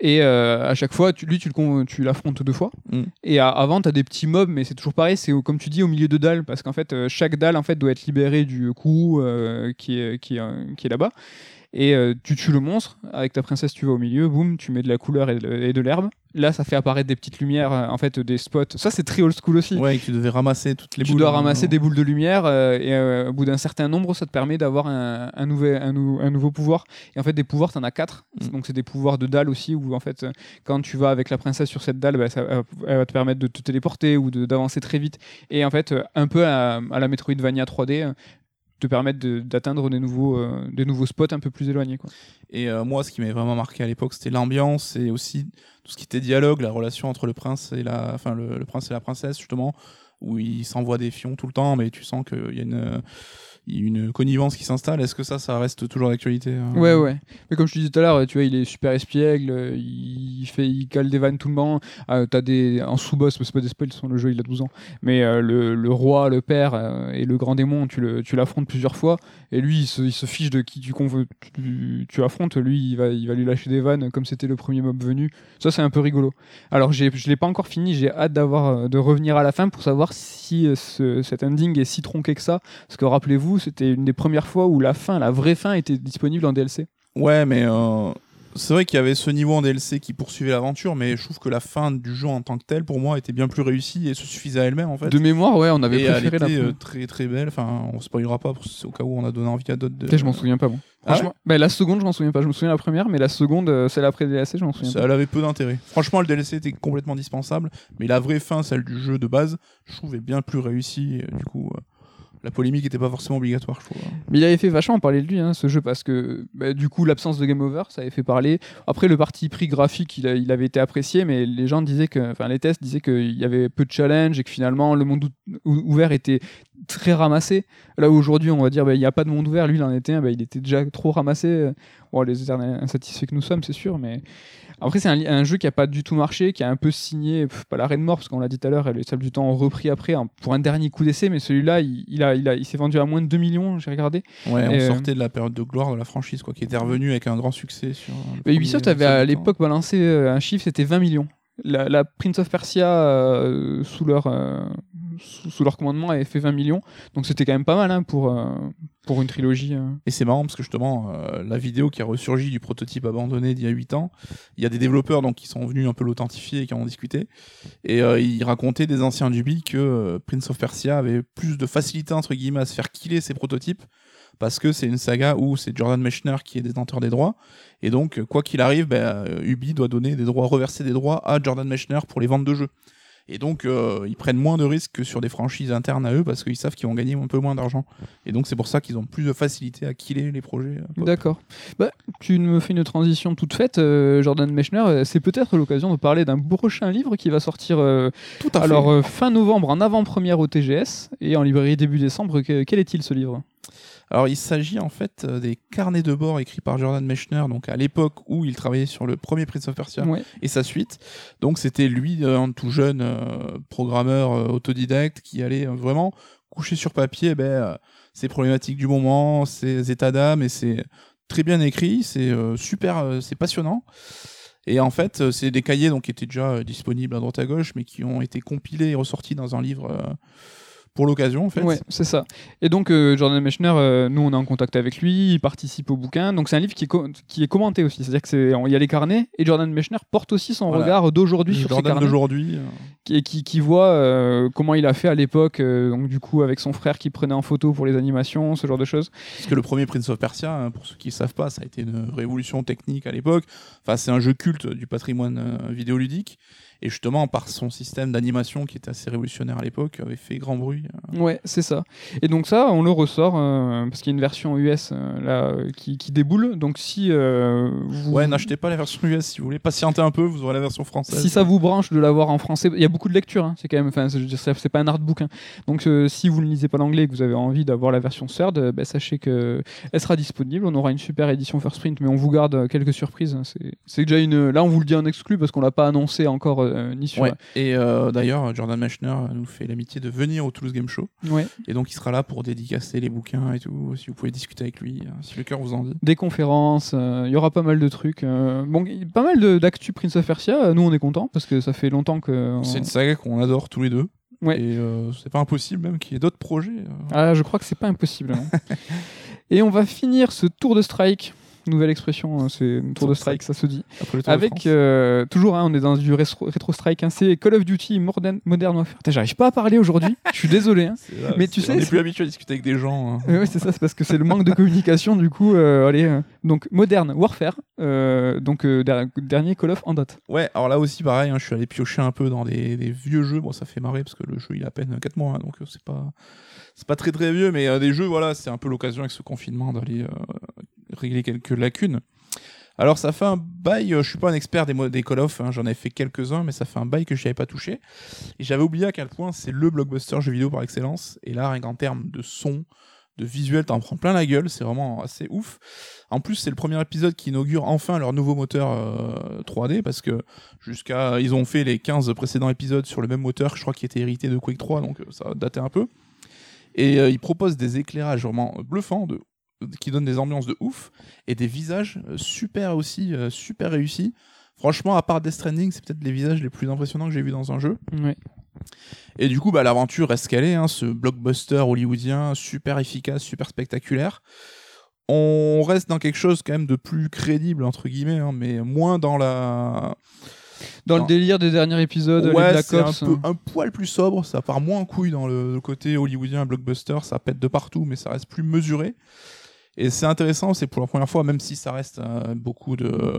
Et euh, à chaque fois, tu, lui tu le tu l'affrontes deux fois. Mm. Et à- avant t'as des petits mobs, mais c'est toujours pareil. C'est comme tu dis au milieu de dalles parce qu'en fait euh, chaque dalle en fait doit être libérée du coup qui est qui est, qui est là-bas. Et euh, tu tues le monstre, avec ta princesse tu vas au milieu, boum, tu mets de la couleur et de, l'herbe. Là, ça fait apparaître des petites lumières, euh, en fait, des spots. Ça, c'est très old school aussi. Ouais, et tu devais ramasser toutes les tu boules. dois euh, ramasser des boules de lumière euh, et euh, au bout d'un certain nombre, ça te permet d'avoir un, un, nouvel, un, nou- un nouveau pouvoir. Et en fait, des pouvoirs, t'en as quatre. Mm. Donc, c'est des pouvoirs de dalle aussi, où en fait, quand tu vas avec la princesse sur cette dalle, bah, ça, elle va te permettre de te téléporter ou d'avancer très vite. Et en fait, un peu à, à la Metroidvania 3D, euh, te permettre d'atteindre des nouveaux, euh, des nouveaux spots un peu plus éloignés. Quoi. Et euh, moi, ce qui m'avait vraiment marqué à l'époque, c'était l'ambiance et aussi tout ce qui était dialogue, la relation entre le prince et la, enfin le, le prince et la princesse justement, où ils s'envoient des fions tout le temps, mais tu sens qu'il y a une, une connivence qui s'installe. Est-ce que ça, ça reste toujours d'actualité euh Ouais, ouais. Mais comme je te disais tout à l'heure, tu vois, il est super espiègle, il fait, il cale des vannes tout le temps. Euh, T'as des en sous-boss, c'est pas des spoils, le jeu il a 12 ans. Mais euh, le, le roi, le père euh, et le grand démon, tu le, tu l'affrontes plusieurs fois. Et lui, il se, il se fiche de qui tu, tu, tu affrontes. Lui, il va, il va lui lâcher des vannes comme c'était le premier mob venu. Ça, c'est un peu rigolo. Alors, j'ai, je l'ai pas encore fini. J'ai hâte d'avoir, de revenir à la fin pour savoir si ce- cet ending est si tronqué que ça. Parce que rappelez-vous, c'était une des premières fois où la fin, la vraie fin, était disponible en DLC. Ouais, mais euh, c'est vrai qu'il y avait ce niveau en DLC qui poursuivait l'aventure, mais je trouve que la fin du jeu en tant que tel, pour moi, était bien plus réussie et se suffisait à elle-même en fait. De mémoire, ouais, on avait et elle préféré la était euh, première. très très belle. Enfin, on spoilera pas c'est au cas où on a donné envie à d'autres. de- Je m'en souviens pas, bon. Ah bah, la seconde, je m'en souviens pas. Je me souviens la première, mais la seconde, euh, celle après DLC, je m'en souviens Ça, pas. elle avait peu d'intérêt. Franchement, le DLC était complètement dispensable, mais la vraie fin, celle du jeu de base, je trouve est bien plus réussie. du coup, euh, la polémique n'était pas forcément obligatoire, je trouve. Mais il avait fait vachement parler de lui, hein, ce jeu, parce que bah, du coup, l'absence de game over, ça avait fait parler. Après, le parti pris graphique, il, avait été apprécié, mais les gens disaient que, enfin, les tests disaient qu'il y avait peu de challenge et que finalement, le monde ou- ouvert était très ramassé. Là où aujourd'hui, on va dire, bah, il n'y a pas de monde ouvert, lui, il en était un, bah, il était déjà trop ramassé. Bon, les éternels insatisfaits que nous sommes, c'est sûr, mais après, c'est un, jeu qui a pas du tout marché, qui a un peu signé, pff, pas l'arrêt de mort, parce qu'on l'a dit tout à l'heure, et le Sable du Temps ont repris après hein, pour un dernier coup d'essai, mais celui-là, il, il a, il, a, il s'est vendu à moins de 2 millions, j'ai regardé. Ouais, on euh, sortait de la période de gloire de la franchise, quoi, qui était revenue avec un grand succès sur. Mais Ubisoft avait à l'époque balancé euh, un chiffre, c'était 20 millions. La, la Prince of Persia, euh, sous, leur, euh, sous, sous leur commandement, avait fait 20 millions. Donc c'était quand même pas mal hein, pour, euh, pour une trilogie. euh. Et c'est marrant parce que justement, euh, la vidéo qui a ressurgi du prototype abandonné d'il y a 8 ans, il y a des développeurs donc, qui sont venus un peu l'authentifier et qui en ont discuté. Et euh, ils racontaient des anciens d'Ubi que euh, Prince of Persia avait plus de facilité entre guillemets à se faire killer ses prototypes parce que c'est une saga où c'est Jordan Mechner qui est détenteur des droits. Et donc, quoi qu'il arrive, euh, Ubi doit donner des droits, reverser des droits à Jordan Mechner pour les ventes de jeux. Et donc, euh, ils prennent moins de risques que sur des franchises internes à eux parce qu'ils savent qu'ils vont gagner un peu moins d'argent. Et donc, c'est pour ça qu'ils ont plus de facilité à killer les projets. euh. D'accord. Bah, tu me fais une transition toute faite, euh, Jordan Mechner. C'est peut-être l'occasion de parler d'un prochain livre qui va sortir euh, Tout à fait. alors fin novembre en avant-première au TGS et en librairie début décembre. Que- quel est-il ce livre? Alors, il s'agit en fait euh, des carnets de bord écrits par Jordan Mechner, donc à l'époque où il travaillait sur le premier Prince of Persia Ouais. et sa suite. Donc, c'était lui, euh, un tout jeune euh, programmeur euh, autodidacte qui allait vraiment coucher sur papier eh ben, ses problématiques du moment, ses états d'âme, et c'est très bien écrit, c'est super, c'est passionnant. Et en fait, c'est des cahiers donc, qui étaient déjà disponibles à droite à gauche, mais qui ont été compilés et ressortis dans un livre pour l'occasion, en fait. Ouais, c'est ça. Et donc, euh, Jordan Mechner, euh, nous, on est en contact avec lui, il participe au bouquin. Donc, c'est un livre qui est, co- qui est commenté aussi. C'est-à-dire qu'il y a les carnets, et Jordan Mechner porte aussi son Voilà. regard d'aujourd'hui sur ces Jordan carnets. d'aujourd'hui. euh, Qui, qui, qui voit euh, comment il a fait à l'époque, donc du coup, avec son frère qui prenait en photo pour les animations, ce genre de choses. Parce que le premier Prince of Persia, hein, pour ceux qui ne savent pas, ça a été une révolution technique à l'époque. Enfin, c'est un jeu culte du patrimoine vidéoludique. Et justement, par son système d'animation qui était assez révolutionnaire à l'époque, avait fait grand bruit. euh. Ouais, c'est ça. Et donc ça, on le ressort, euh, parce qu'il y a une version US euh, là, qui, qui déboule. Donc si euh, vous... Ouais, n'achetez pas la version US si vous voulez. Patientez un peu, vous aurez la version française. Si ça vous branche de l'avoir en français, il y a beaucoup de lectures. hein. C'est quand même, enfin, c'est pas un artbook. hein. Donc, si vous ne lisez pas l'anglais et que vous avez envie d'avoir la version third, bah, sachez que elle sera disponible. On aura une super édition first print, mais on vous garde quelques surprises. hein. C'est- C'est déjà une. Là, on vous le dit en exclu parce qu'on l'a pas annoncé encore euh, ni sur. Ouais. Et euh, d'ailleurs, Jordan Mechner nous fait l'amitié de venir au Toulouse Game Show. Ouais. Et donc, il sera là pour dédicacer les bouquins et tout. Si vous pouvez discuter avec lui, euh, si le cœur vous en dit. Des conférences, euh, il y aura pas mal de trucs. euh, bon, pas mal d'actu Prince of Persia. euh, Nous, on est contents parce que ça fait longtemps que. C'est une saga qu'on adore tous les deux. Ouais. Et euh, c'est pas impossible même qu'il y ait d'autres projets. euh. Ah, je crois que c'est pas impossible. non. Et on va finir ce tour de strike. Nouvelle expression, hein, c'est un tour de strike, ça se dit. Après le Tour de Avec euh, toujours, hein, on est dans du rétro, strike. hein, c'est Call of Duty Modern, Modern Warfare. J'arrive pas à parler aujourd'hui. Je suis désolé. hein. Là, mais tu sais, on c'est- plus habitué à discuter avec des gens. hein. Ouais, ouais, c'est ça, c'est parce que c'est le manque de communication. Du coup, euh, allez. euh, donc Modern Warfare, euh, donc euh, der- dernier Call of en date. Ouais, alors là aussi pareil, hein, je suis allé piocher un peu dans des, des vieux jeux. Bon, ça fait marrer parce que le jeu il a à peine 4 mois, hein, donc c'est pas c'est pas très très vieux, mais euh, des jeux, voilà, c'est un peu l'occasion avec ce confinement d'aller euh, régler quelques lacunes. Alors ça fait un bail, euh, je suis pas un expert des, des Call of, hein, j'en ai fait quelques-uns, mais ça fait un bail que je n'y pas touché. Et j'avais oublié à quel point c'est le blockbuster jeu vidéo par excellence. Et là, rien qu'en termes de son, de visuel, t'en prends plein la gueule, c'est vraiment assez ouf. En plus, c'est le premier épisode qui inaugure enfin leur nouveau moteur euh, 3D, parce que jusqu'à. Ils ont fait les 15 précédents épisodes sur le même moteur, je crois, qui était hérité de Quake 3, donc euh, ça daté un peu. Et euh, ils proposent des éclairages vraiment bluffants, de, qui donnent des ambiances de ouf, et des visages euh, super aussi, euh, super réussis. Franchement, à part Death Stranding, c'est peut-être les visages les plus impressionnants que j'ai vus dans un jeu. Ouais. Et du coup, bah, l'aventure reste qu'elle est, hein, ce blockbuster hollywoodien super efficace, super spectaculaire. on reste dans quelque chose quand même de plus crédible entre guillemets, hein, mais moins dans la Dans le délire des derniers épisodes, les ouais, Black un, peu, un poil plus sobre, ça part moins en couille dans le, le côté hollywoodien blockbuster, ça pète de partout, mais ça reste plus mesuré. Et c'est intéressant, c'est pour la première fois, même si ça reste euh, beaucoup de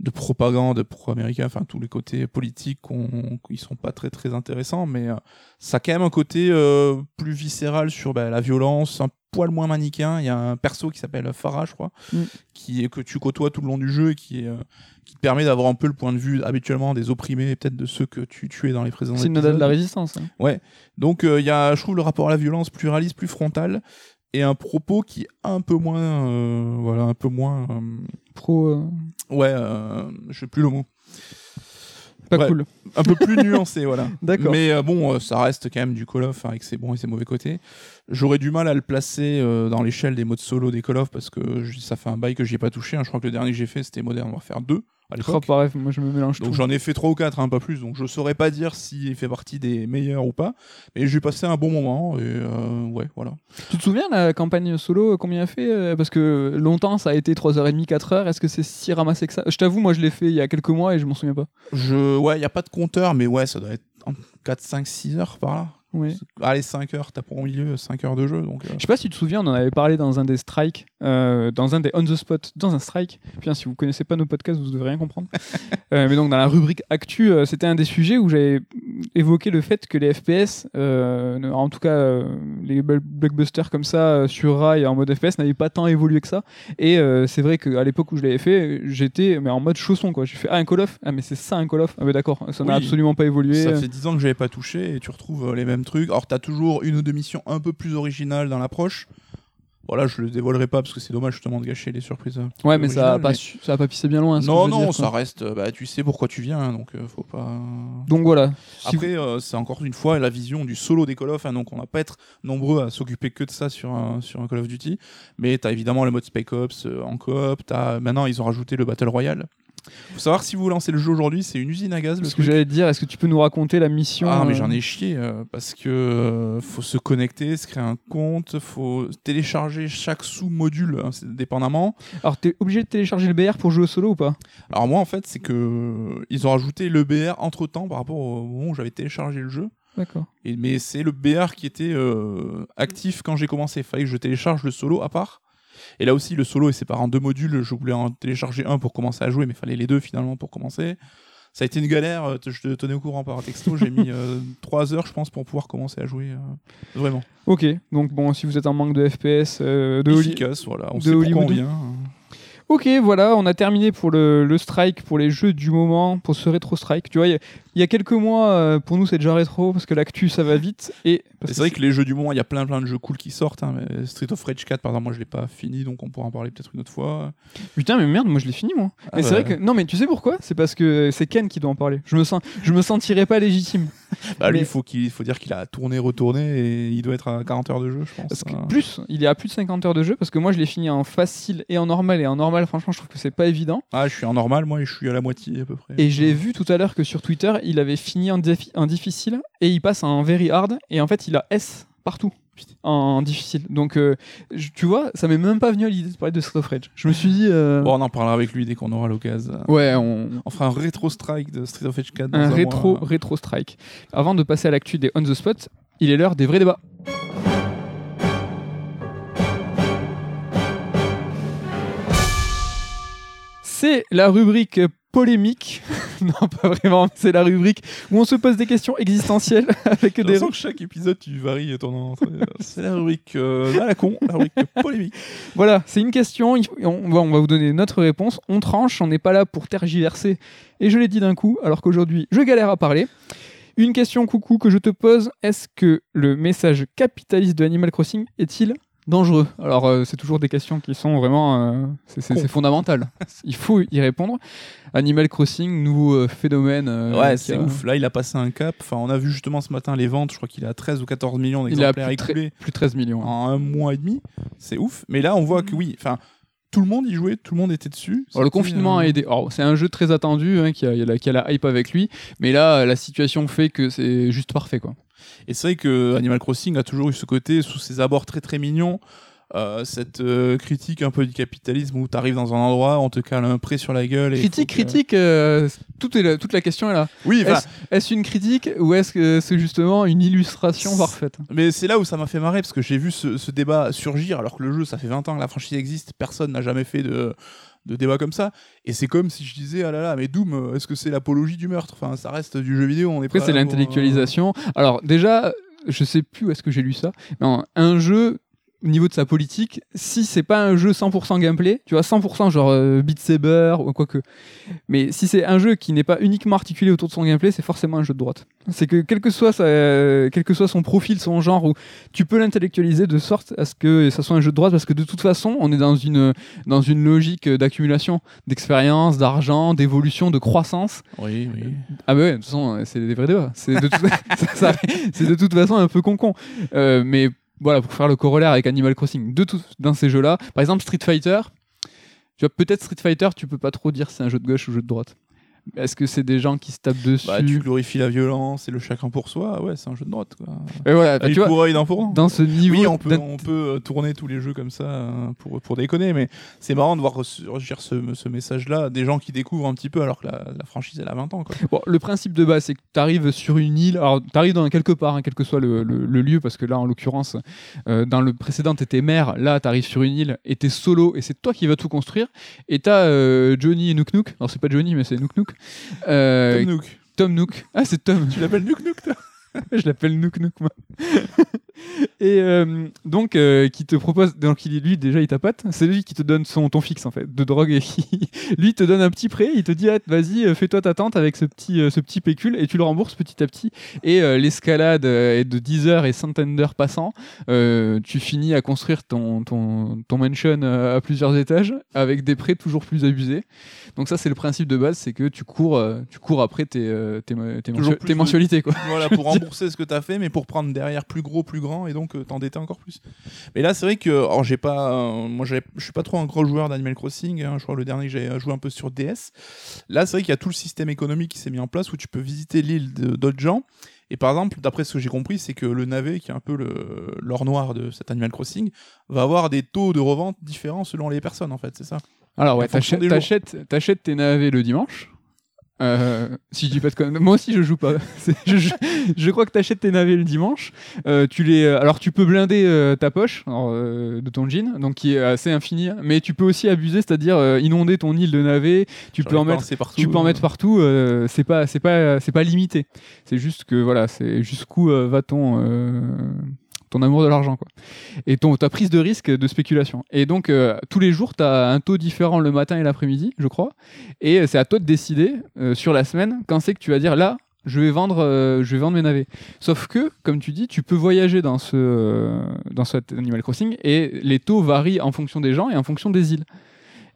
de propagande pro-américain, enfin tous les côtés politiques qu'on- qui sont pas très très intéressants, mais euh, ça a quand même un côté euh, plus viscéral sur bah, la violence, un poil moins manichéen. Il y a un perso qui s'appelle Farah, je crois, Mm. qui est que tu côtoies tout le long du jeu et qui est, qui te permet d'avoir un peu le point de vue habituellement des opprimés et peut-être de ceux que tu tuais dans les précédents C'est une de la résistance. hein. Donc euh, il y a, je trouve, le rapport à la violence plus réaliste, plus frontal, et un propos qui est un peu moins, euh, voilà, un peu moins, euh, Pro, euh, ouais, je sais plus le mot, pas Ouais. cool. un peu plus nuancé, voilà. D'accord. Mais bon, ça reste quand même du Call of avec ses bons et ses mauvais côtés. J'aurais du mal à le placer dans l'échelle des modes solo des Call of parce que ça fait un bail que j'y ai pas touché. hein. Je crois que le dernier que j'ai fait c'était Modern Warfare 2 à Oh, pareil, moi je me mélange Donc j'en ai fait 3 ou 4, hein, pas plus. Donc je saurais pas dire s'il fait partie des meilleurs ou pas. Mais j'ai passé un bon moment et euh, ouais, voilà. Tu te souviens la campagne solo, euh, combien elle fait euh, Parce que longtemps ça a été 3h30, 4h. Est-ce que c'est si ramassé que ça? Je t'avoue, moi je l'ai fait il y a quelques mois et je m'en souviens pas. Je, ouais, y a pas de compteur, mais ouais, ça doit être en 4, 5, 6 heures par là. Ouais. Allez, 5 heures, t'as pour au milieu 5 heures de jeu. Donc, euh, Je sais pas si tu te souviens, on en avait parlé dans un des strikes, euh, dans un des on the spot, dans un strike. Bien, si vous connaissez pas nos podcasts, vous devrez rien comprendre. Euh, mais donc dans la rubrique actu, euh, c'était un des sujets où j'avais évoqué le fait que les FPS, en tout cas les bl- blockbusters comme ça sur rail en mode FPS, n'avaient pas tant évolué que ça. Et c'est vrai qu'à l'époque où je l'avais fait, j'étais mais en mode chausson quoi. J'ai fait ah un Call of, ah mais c'est ça un Call of? Ah mais d'accord, ça n'a absolument pas évolué. Ça fait 10 ans que j'avais pas touché et tu retrouves les mêmes trucs. Alors t'as toujours une ou deux missions un peu plus originales dans l'approche. Voilà, je le dévoilerai pas parce que c'est dommage justement de gâcher les surprises. Ouais, mais ça a pas, mais- su- ça a pas pissé bien loin. que Non, non, dire, ça reste. Bah, tu sais pourquoi tu viens, hein, donc euh, faut pas. Donc voilà. Si Après, euh, c'est encore une fois la vision du solo des Call of. hein, donc on va pas être nombreux à s'occuper que de ça sur un, sur un Call of Duty. Mais t'as évidemment le mode Spec Ops euh, en coop. T'as maintenant ils ont rajouté le Battle Royale. Faut savoir si vous lancez le jeu aujourd'hui, c'est une usine à gaz. Ce que j'allais te dire, est-ce que tu peux nous raconter la mission Ah mais euh, j'en ai chié euh, parce que euh, faut se connecter, se créer un compte, faut télécharger chaque sous-module hein, dépendamment. Alors, t'es obligé de télécharger le BR pour jouer au solo ou pas? Alors moi en fait c'est que ils ont rajouté le BR entre temps par rapport au moment où j'avais téléchargé le jeu. D'accord. Mais c'est le BR qui était actif quand j'ai commencé. Il fallait que je télécharge le solo à part. Et là aussi le solo est séparé en deux modules. Je voulais en télécharger un pour commencer à jouer, mais il fallait les deux finalement pour commencer. Ça a été une galère, euh, je te tenais au courant par texto, j'ai mis 3 heures je pense pour pouvoir commencer à jouer euh, vraiment. Ok, donc bon, si vous êtes en manque de FPS, euh, de efficace, voilà. On de sait pourquoi on Hollywood. vient. Ok, voilà, on a terminé pour le, le strike, pour les jeux du moment, pour ce rétro strike. Tu vois, il y a- quelques mois, euh, pour nous, c'est déjà rétro, parce que l'actu, ça va vite. Et C'est vrai que les jeux du moment, il y a plein plein de jeux cool qui sortent. hein, mais Street of Rage 4, par exemple, moi je l'ai pas fini, donc on pourra en parler peut-être une autre fois. Putain, mais merde, moi je l'ai fini, moi. Ah mais c'est bah. vrai que. Non, mais tu sais pourquoi? C'est parce que c'est Ken qui doit en parler. Je me, sens... je me sentirais pas légitime. Bah, lui, Mais- il faut qu'il il faut dire qu'il a tourné, retourné, et il doit être à 40 heures de jeu, je pense. Parce que hein. plus, il est à plus de 50 heures de jeu, parce que moi je l'ai fini en facile et en normal. Et en normal, franchement, je trouve que c'est pas évident. Ah, je suis en normal, moi, et je suis à la moitié à peu près. Et j'ai vu tout à l'heure que sur Twitter, il avait fini défi- en difficile et il passe en very hard. Et en fait, il a S partout en difficile. Donc, euh, je- tu vois, ça m'est même pas venu à l'idée de parler de Street of Rage. Je me suis dit. euh, Bon, on en parlera avec lui dès qu'on aura l'occasion. Ouais, on, On fera un rétro strike de Street of Rage 4. dans un un rétro, mois. rétro strike. Avant de passer à l'actu des on the spot, il est l'heure des vrais débats. C'est la rubrique polémique. non, pas vraiment, c'est la rubrique où on se pose des questions existentielles avec des. que chaque épisode, tu varies ton entrée. C'est la rubrique euh, à la con, la rubrique polémique. Voilà, c'est une question. va, on va vous donner notre réponse. On tranche. On n'est pas là pour tergiverser. Et je l'ai dit d'un coup, alors qu'aujourd'hui, je galère à parler. Une question coucou que je te pose est-ce que le message capitaliste de Animal Crossing est-il dangereux Alors, euh, c'est toujours des questions qui sont vraiment. euh, c'est- fondamental. Il faut y répondre. Animal Crossing, nouveau euh, phénomène. euh, ouais, c'est a- ouf. Là, il a passé un cap. Enfin, on a vu justement ce matin les ventes. Je crois qu'il est à 13 ou 14 millions d'exemplaires plus de, tre- écoulés plus de 13 millions. hein. en un mois et demi. C'est ouf. Mais là, on voit que oui. Enfin, tout le monde y jouait, tout le monde était dessus. Alors, le confinement euh, a aidé. C'est un jeu très attendu hein, qui, a, qui a la hype avec lui, mais là, la situation fait que c'est juste parfait. quoi. Et c'est vrai que Animal Crossing a toujours eu ce côté, sous ses abords très très mignons, euh, cette euh, critique un peu du capitalisme où t'arrives dans un endroit, on te cale un prêt sur la gueule. Et Critique, que- critique, euh, est toute la question est là. Oui, Est-ce une critique ou est-ce que c'est justement une illustration parfaite? mais c'est là où ça m'a fait marrer parce que j'ai vu ce, ce débat surgir alors que le jeu, ça fait 20 ans que la franchise existe, personne n'a jamais fait de de débat comme ça et c'est comme si je disais ah là là mais Doom est-ce que c'est l'apologie du meurtre? Enfin ça reste du jeu vidéo on est Après, c'est euh, l'intellectualisation. Alors, déjà, je sais plus où est-ce que j'ai lu ça. Mais un jeu, au niveau de sa politique, si c'est pas un jeu 100% gameplay, tu vois, 100% genre euh, Beat Saber ou quoi que. Mais si c'est un jeu qui n'est pas uniquement articulé autour de son gameplay, c'est forcément un jeu de droite. C'est que quel que soit sa- euh, quel que soit son profil, son genre, ou tu peux l'intellectualiser de sorte à ce que ça soit un jeu de droite, parce que de toute façon, on est dans une dans une logique d'accumulation d'expérience, d'argent, d'évolution, de croissance. oui oui Ah bah ouais, de toute façon, c'est des vrais débats. C'est de, toute- ça- ça- c'est de toute façon un peu con-con. Euh, mais voilà, pour faire le corollaire avec Animal Crossing, de tout, dans ces jeux-là, par exemple Street Fighter, tu vois, peut-être Street Fighter, tu peux pas trop dire si c'est un jeu de gauche ou jeu de droite. Est-ce que c'est des gens qui se tapent dessus bah tu glorifies la violence et le chacun pour soi ouais c'est un jeu de droite quoi Et voilà, Œil tu vois, pour pour dent. dans ce niveau. Oui, on peut, on peut euh, tourner tous les jeux comme ça euh, pour, pour déconner, mais c'est marrant de voir ressurgir ce, ce message-là, des gens qui découvrent un petit peu alors que la, la franchise elle a 20 ans. Quoi. Bon, le principe de base, c'est que tu arrives sur une île. Alors, tu arrives dans quelque part, hein, quel que soit le, le- le lieu, parce que là, en l'occurrence, euh, dans le précédent, tu étais maire. Là, tu arrives sur une île et tu solo et c'est toi qui vas tout construire. Et tu as Johnny et Nook Nook. Alors, c'est pas Johnny, mais c'est Nook Nook. Euh, Tom Nook. Tom Nook. Ah, c'est Tom. Tu l'appelles Nook Nook toi? Je l'appelle Nook Nook, moi. et euh, donc, euh, qui te propose. Donc, lui, déjà, il tapote. C'est lui qui te donne son, ton fixe, en fait, de drogue. Et qui, lui, il te donne un petit prêt. Il te dit, ah, vas-y, euh, fais-toi ta tente avec ce petit, euh, ce petit pécule. Et tu le rembourses petit à petit. Et euh, l'escalade est de 10 heures et centaines d'heures passant. tu finis à construire ton, ton, ton mansion à plusieurs étages avec des prêts toujours plus abusés. Donc, ça, c'est le principe de base c'est que tu cours, tu cours après tes, tes, tes, mensualités. Quoi. Voilà, pour rembourser ce que t'as fait, mais pour prendre derrière plus gros, plus grand, et donc euh, t'endetter encore plus. Mais là, c'est vrai que, alors j'ai pas, euh, moi j'ai- je suis pas trop un gros joueur d'Animal Crossing, hein, je crois que le dernier que j'ai joué un peu sur DS. Là, c'est vrai qu'il y a tout le système économique qui s'est mis en place où tu peux visiter l'île d'autres gens. Et par exemple, d'après ce que j'ai compris, c'est que le navet, qui est un peu l'or noir de cet Animal Crossing, va avoir des taux de revente différents selon les personnes, en fait, c'est ça? Alors ouais, t'achètes tes navets le dimanche. Euh, si je dis pas de conneries. Moi aussi je joue pas. Je, je- je crois que t'achètes tes navets le dimanche. Euh, tu les, alors tu peux blinder euh, ta poche alors, euh, de ton jean, donc qui est assez infini. Mais tu peux aussi abuser, c'est-à-dire euh, inonder ton île de navets. Tu peux en mettre. partout. Tu peux en mettre partout, euh, c'est pas, c'est pas, c'est pas limité. C'est juste que voilà, c'est jusqu'où euh, va ton, amour de l'argent, quoi. Et ton, ta prise de risque de spéculation. Et donc euh, tous les jours, tu as un taux différent le matin et l'après-midi, je crois. Et euh, c'est à toi de décider euh, sur la semaine quand c'est que tu vas dire là. Je vais vendre, je vais vendre mes navets. Sauf que, comme tu dis, tu peux voyager dans ce, dans cet Animal Crossing et les taux varient en fonction des gens et en fonction des îles.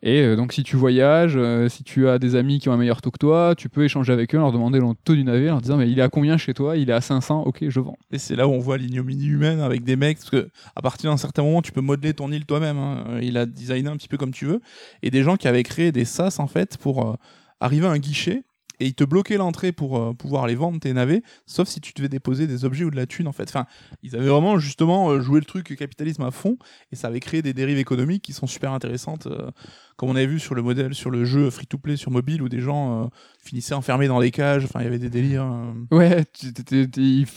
Et euh, donc, si tu voyages, euh, si tu as des amis qui ont un meilleur taux que toi, tu peux échanger avec eux, leur demander le taux du navet, en disant Mais il est à combien chez toi? Il est à 500, ok, je vends. Et c'est là où on voit l'ignominie humaine avec des mecs, parce que à partir d'un certain moment, tu peux modeler ton île toi-même. hein. Il a designé un petit peu comme tu veux. Et des gens qui avaient créé des sas en fait pour euh, arriver à un guichet et ils te bloquaient l'entrée pour euh, pouvoir les vendre tes navets, sauf si tu devais déposer des objets ou de la thune en fait. Enfin, ils avaient vraiment justement euh, joué le truc capitalisme à fond et ça avait créé des dérives économiques qui sont super intéressantes, euh, comme on avait vu sur le modèle, sur le jeu free-to-play sur mobile où des gens euh, finissaient enfermés dans les cages. Enfin, il y avait des délires. Ouais, tu-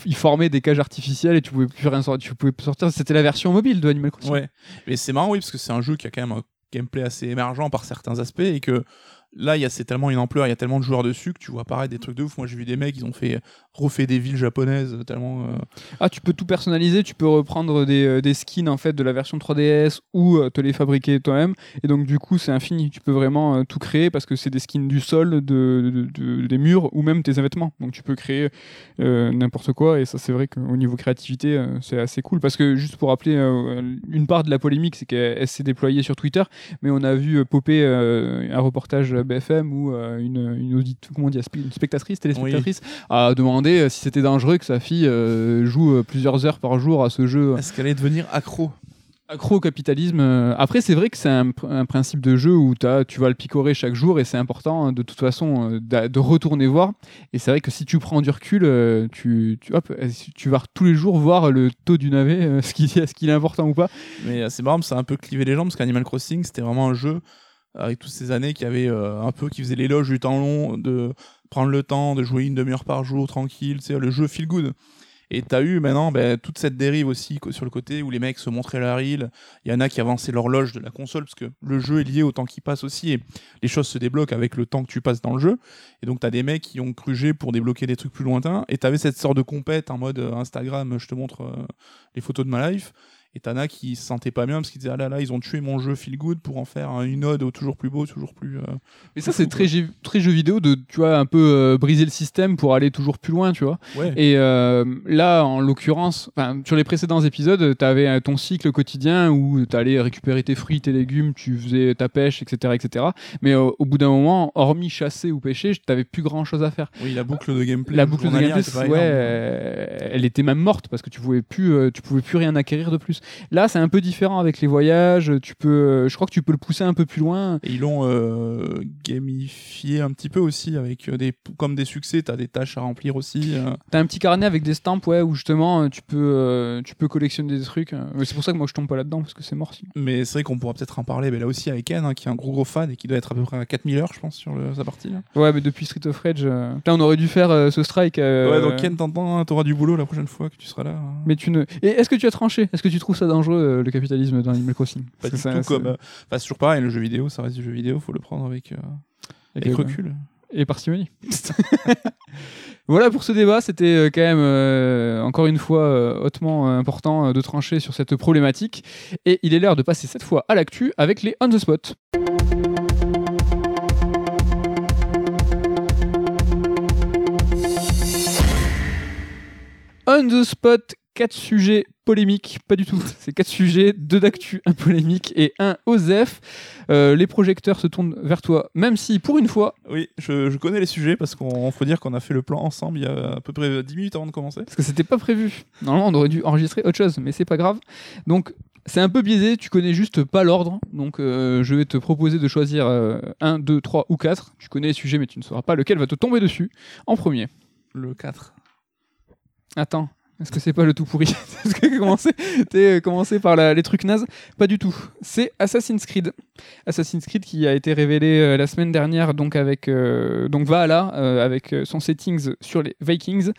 ils formaient des cages artificielles et tu pouvais plus rien sortir. Tu pouvais plus sortir. C'était la version mobile de Animal Crossing. Ouais, mais c'est marrant, oui, parce que c'est un jeu qui a quand même un gameplay assez émergent par certains aspects et que là, il c'est tellement une ampleur, il y a tellement de joueurs dessus que tu vois apparaître des trucs de ouf. Moi, j'ai vu des mecs, ils ont fait refait des villes japonaises tellement. euh, Ah, tu peux tout personnaliser, tu peux reprendre des, euh, skins en fait de la version 3DS ou euh, te les fabriquer toi-même. Et donc du coup, c'est infini. Tu peux vraiment euh, tout créer parce que c'est des skins du sol, de, de- de- des murs ou même tes vêtements. Donc tu peux créer euh, n'importe quoi. Et ça, c'est vrai qu'au niveau créativité, euh, c'est assez cool. Parce que juste pour rappeler, euh, une part de la polémique, c'est qu'elle elle s'est déployée sur Twitter, mais on a vu euh, popper euh, un reportage BFM où euh, une, une audite, comment dit, une spectatrice, téléspectatrice, a demandé euh, si c'était dangereux que sa fille euh, joue plusieurs heures par jour à ce jeu. Est-ce qu'elle allait devenir accro? Accro au capitalisme. Après, c'est vrai que c'est un, pr- un principe de jeu où t'as- tu vas le picorer chaque jour et c'est important hein, de toute façon de retourner voir. Et c'est vrai que si tu prends du recul, tu, tu, hop, tu vas tous les jours voir le taux du navet, ce qui est, qu'il est important ou pas. Mais c'est marrant, ça a un peu clivé les jambes parce qu'Animal Crossing, c'était vraiment un jeu avec toutes ces années qui avait euh, un peu qui faisait l'éloge du temps long, de prendre le temps, de jouer une demi-heure par jour tranquille, c'est le jeu feel good. Et t'as eu maintenant ben, toute cette dérive aussi sur le côté où les mecs se montraient la reel. Il y en a qui avançaient l'horloge de la console parce que le jeu est lié au temps qui passe aussi et les choses se débloquent avec le temps que tu passes dans le jeu. Et donc t'as des mecs qui ont crugé pour débloquer des trucs plus lointains. Et t'avais cette sorte de compète en mode euh, Instagram, je te montre euh, les photos de ma life. Et t'en as qui se sentaient pas bien parce qu'ils disaient ah là là ils ont tué mon jeu feel good pour en faire un- une ode au toujours plus beau, toujours plus. euh, Mais ça, c'est très, jeu- très jeu vidéo de, tu vois, un peu euh, briser le système pour aller toujours plus loin, tu vois. Ouais. Et euh, là, en l'occurrence, sur les précédents épisodes, tu avais ton cycle quotidien où tu allais récupérer tes fruits, tes légumes, tu faisais ta pêche, etc. etc. Mais au bout d'un moment, hormis chasser ou pêcher, tu n'avais plus grand chose à faire. Oui, la boucle de gameplay. La boucle de gameplay, ouais, euh, elle était même morte parce que tu pouvais plus, tu pouvais plus rien acquérir de plus. Là, c'est un peu différent avec les voyages. Tu peux, euh, je crois que tu peux le pousser un peu plus loin. Et ils l'ont euh, gamifié un petit peu aussi avec euh, des comme des succès, t'as des tâches à remplir aussi. euh. T'as un petit carnet avec des stamps, ouais, où justement tu peux, euh, tu peux collectionner des trucs. C'est pour ça que moi je tombe pas là-dedans parce que c'est mort. sinon. Mais c'est vrai qu'on pourra peut-être en parler. Mais là aussi avec Ken, hein, qui est un gros gros fan et qui doit être à peu près à 4000 heures, je pense, sur le- sa partie. là. Ouais, mais depuis Street of Rage, putain, on aurait dû faire ce strike. Ouais, donc Ken, t'entends, hein, t'auras du boulot la prochaine fois que tu seras là. hein. Mais tu ne. Et est-ce que tu as tranché? Est-ce que tu trouves ça dangereux euh, le capitalisme dans Animal Crossing Pas du que tout ça- comme. ça- euh, Enfin, c'est toujours pareil, le jeu vidéo, ça reste du jeu vidéo, faut le prendre avec, euh, avec recul. Et parcimonie. voilà pour ce débat, c'était quand même euh, encore une fois euh, hautement euh, important de trancher sur cette problématique. Et il est l'heure de passer cette fois à l'actu avec les on the spot. On the spot, quatre sujets polémiques, pas du tout. C'est quatre sujets, deux d'actu, un polémique et un OSEF. Euh, les projecteurs se tournent vers toi, même si pour une fois, Oui, je, je connais les sujets parce qu'on faut dire qu'on a fait le plan ensemble il y a à peu près 10 minutes avant de commencer. parce que c'était pas prévu. Normalement, on aurait dû enregistrer autre chose, mais c'est pas grave. Donc, c'est un peu biaisé, tu connais juste pas l'ordre. Donc, euh, je vais te proposer de choisir 1, 2, 3 ou 4. Tu connais les sujets, mais tu ne sauras pas lequel va te tomber dessus en premier. Le 4. Attends, est-ce que c'est pas le tout pourri Est-ce que commencer, t'es euh, commencé par les trucs nazes? Pas du tout. C'est Assassin's Creed. Assassin's Creed qui a été révélé euh, la semaine dernière, donc avec euh, donc Valhalla, euh, avec son settings sur les Vikings.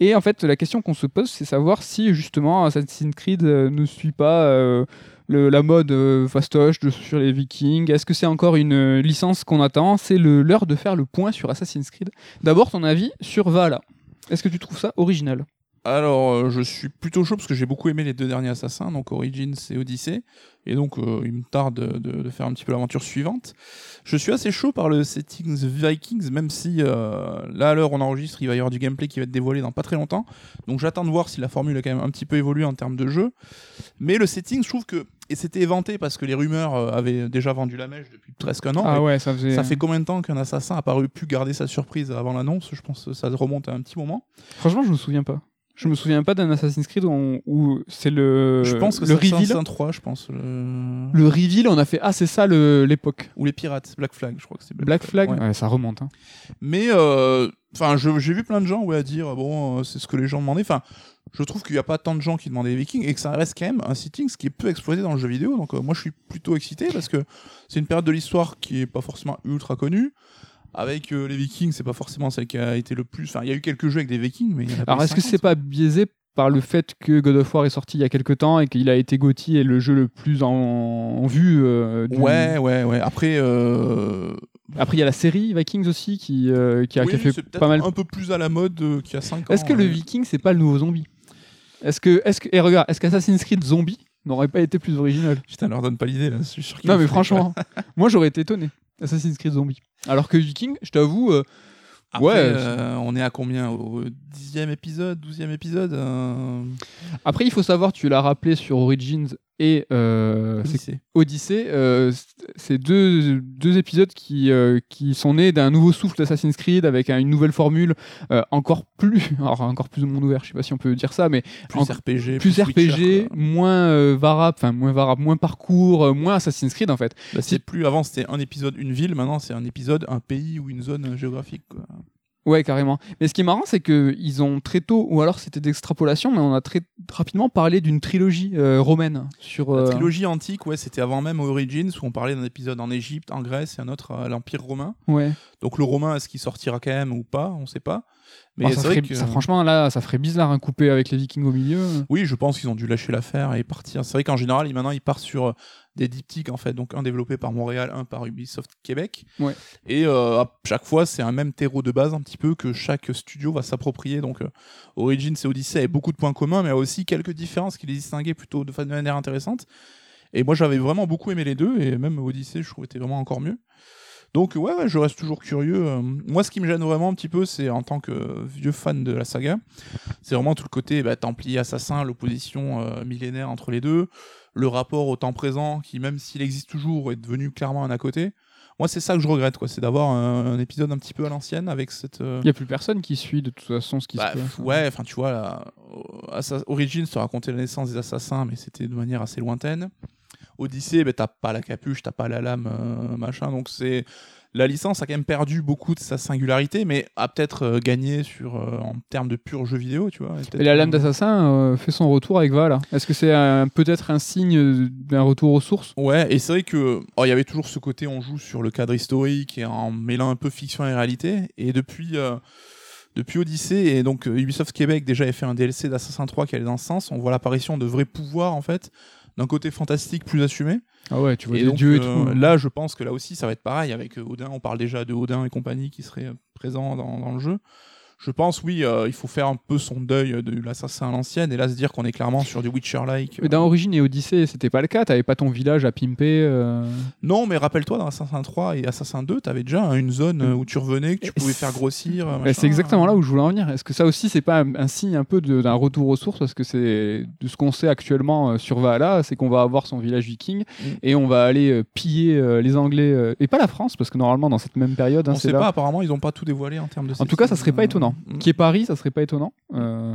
Et en fait, la question qu'on se pose, c'est savoir si justement Assassin's Creed ne suit pas. la mode euh, fastoche sur les Vikings Est-ce que c'est encore une licence qu'on attend? C'est l'heure de faire le point sur Assassin's Creed. D'abord, ton avis sur Valhalla. Est-ce que tu trouves ça original? Alors, euh, je suis plutôt chaud parce que j'ai beaucoup aimé les deux derniers Assassins, donc Origins et Odyssey. Et donc, euh, il me tarde de, de- de faire un petit peu l'aventure suivante. Je suis assez chaud par le settings Vikings, même si euh, là, à l'heure on enregistre, il va y avoir du gameplay qui va être dévoilé dans pas très longtemps. Donc, j'attends de voir si la formule a quand même un petit peu évolué en termes de jeu. Mais le setting, je trouve que. Et c'était éventé parce que les rumeurs avaient déjà vendu la mèche depuis presque un an. Ah ouais, ça faisait. Ça fait combien de temps qu'un assassin a paru pu garder sa surprise avant l'annonce? Je pense que ça remonte à un petit moment. Franchement, je me souviens pas. Je me souviens pas d'un Assassin's Creed où, on- où c'est le. je pense que le c'est reveal. Assassin 3, je pense. le- Le reveal, on a fait ah c'est ça le- l'époque. Ou les pirates, Black Flag, je crois que c'est Black Flag. ouais. Ouais, ça remonte. hein. Mais euh, enfin, je- j'ai vu plein de gens ouais, à dire bon, euh, c'est ce que les gens demandaient. Enfin, je trouve qu'il n'y a pas tant de gens qui demandaient les Vikings et que ça reste quand même un setting qui est peu exploité dans le jeu vidéo. Donc euh, moi, je suis plutôt excité parce que c'est une période de l'histoire qui est pas forcément ultra connue. Avec euh, les Vikings, c'est pas forcément celle qui a été le plus. Enfin, il y a eu quelques jeux avec des Vikings, mais il y en a pas Alors est-ce que 50. c'est pas biaisé par le fait que God of War est sorti il y a quelques temps et qu'il a été GOTY et le jeu le plus en, en vue euh, du- Ouais, ouais, ouais. Après, euh, Après il y a la série Vikings aussi qui, qui, a, qui a oui, fait pas mal. un peu plus à la mode qu'il y a 5 ans. Est-ce que le. Viking c'est pas le nouveau zombie? Est-ce que est-ce que et regarde est-ce qu'Assassin's Creed Zombie n'aurait pas été plus original? Putain, leur donne pas l'idée là. Je suis sûr Non mais franchement, moi j'aurais été étonné. Assassin's Creed Zombie. Alors que Viking, je t'avoue, euh, Après, Ouais, euh, on est à combien? Au dixième épisode, douzième épisode euh, Après, il faut savoir, tu l'as rappelé sur Origins, et euh, Odyssée. Odyssey, euh, c'est deux, deux épisodes qui, euh, qui sont nés d'un nouveau souffle d'Assassin's Creed avec un- une nouvelle formule euh, encore plus, alors encore plus de monde ouvert, je sais pas si on peut dire ça, mais Plus en- RPG. plus RPG, moins varable, enfin moins varable, moins parcours, moins Assassin's Creed en fait. Bah, c'est plus avant c'était un épisode une ville, maintenant c'est un épisode un pays ou une zone géographique. quoi. Ouais, carrément. Mais ce qui est marrant, c'est que ils ont très tôt, ou alors c'était d'extrapolation, mais on a très rapidement parlé d'une trilogie euh, romaine sur. La euh, trilogie antique, ouais, c'était avant même Origins où on parlait d'un épisode en Égypte, en Grèce et un autre à l'Empire romain. Ouais. Donc le romain, est-ce qu'il sortira quand même ou pas? On sait pas. Mais Oh, c'est ça ferait- que ça, franchement, là, ça ferait bizarre un coupé avec les Vikings au milieu. oui, je pense qu'ils ont dû lâcher l'affaire et partir. C'est vrai qu'en général, maintenant ils partent sur des diptyques en fait, donc un développé par Montréal, un par Ubisoft Québec. Ouais. Et euh, à chaque fois, c'est un même terreau de base un petit peu que chaque studio va s'approprier. Donc euh, Origins et Odyssey avaient beaucoup de points communs, mais aussi quelques différences qui les distinguaient plutôt de manière intéressante. Et moi, j'avais vraiment beaucoup aimé les deux, et même Odyssey, je trouvais était vraiment encore mieux. Donc ouais, ouais, je reste toujours curieux. Euh, Moi, ce qui me gêne vraiment un petit peu, c'est en tant que vieux fan de la saga, c'est vraiment tout le côté bah, Templier assassin, l'opposition euh, millénaire entre les deux, le rapport au temps présent qui, même s'il existe toujours, est devenu clairement un à côté. Moi, c'est ça que je regrette, quoi, c'est d'avoir un, un épisode un petit peu à l'ancienne avec cette. euh, Il n'y a plus personne qui suit de toute façon ce qui bah, se passe. ouais, enfin tu vois, là, euh, Assa- Origins te racontait la naissance des assassins, mais c'était de manière assez lointaine. Odyssée, bah, t'as pas la capuche, t'as pas la lame, euh, machin, donc c'est la licence a quand même perdu beaucoup de sa singularité, mais a peut-être euh, gagné sur euh, en termes de pur jeu vidéo, tu vois. et la lame d'assassin euh, fait son retour avec Val. Est-ce que c'est peut-être un signe d'un retour aux sources? Ouais, et c'est vrai que oh, il y avait toujours ce côté on joue sur le cadre historique et en mêlant un peu fiction et réalité. Et depuis depuis Odyssey et donc Ubisoft Québec déjà avait fait un DLC d'Assassin 3 qui allait dans ce sens. On voit l'apparition de vrais pouvoirs en fait, d'un côté fantastique plus assumé. Ah ouais, tu vois et des donc dieux et euh, tout. là, je pense que là aussi ça va être pareil avec euh, Odin. On parle déjà de Odin et compagnie qui seraient euh, présents dans, dans le jeu. Je pense, oui, euh, il faut faire un peu son deuil de l'assassin à l'ancienne et là se dire qu'on est clairement sur du Witcher-like. Mais dans Origine et Odyssée, c'était pas le cas. T'avais pas ton village à pimper. euh, Non, mais rappelle-toi, dans Assassin 3 et Assassin 2, t'avais déjà une zone où tu revenais, que tu pouvais faire grossir. c'est exactement là où je voulais en venir. Est-ce que ça aussi, c'est pas un, un signe un peu d'un retour aux sources? Parce que c'est de ce qu'on sait actuellement euh, sur Valhalla, c'est qu'on va avoir son village viking Mm. et on va aller piller les Anglais et pas la France, parce que normalement dans cette même période, hein, On c'est sait là. pas, apparemment, ils ont pas tout dévoilé en termes de En tout cas, ça serait pas étonnant. Qui est Paris, ça serait pas étonnant. Euh,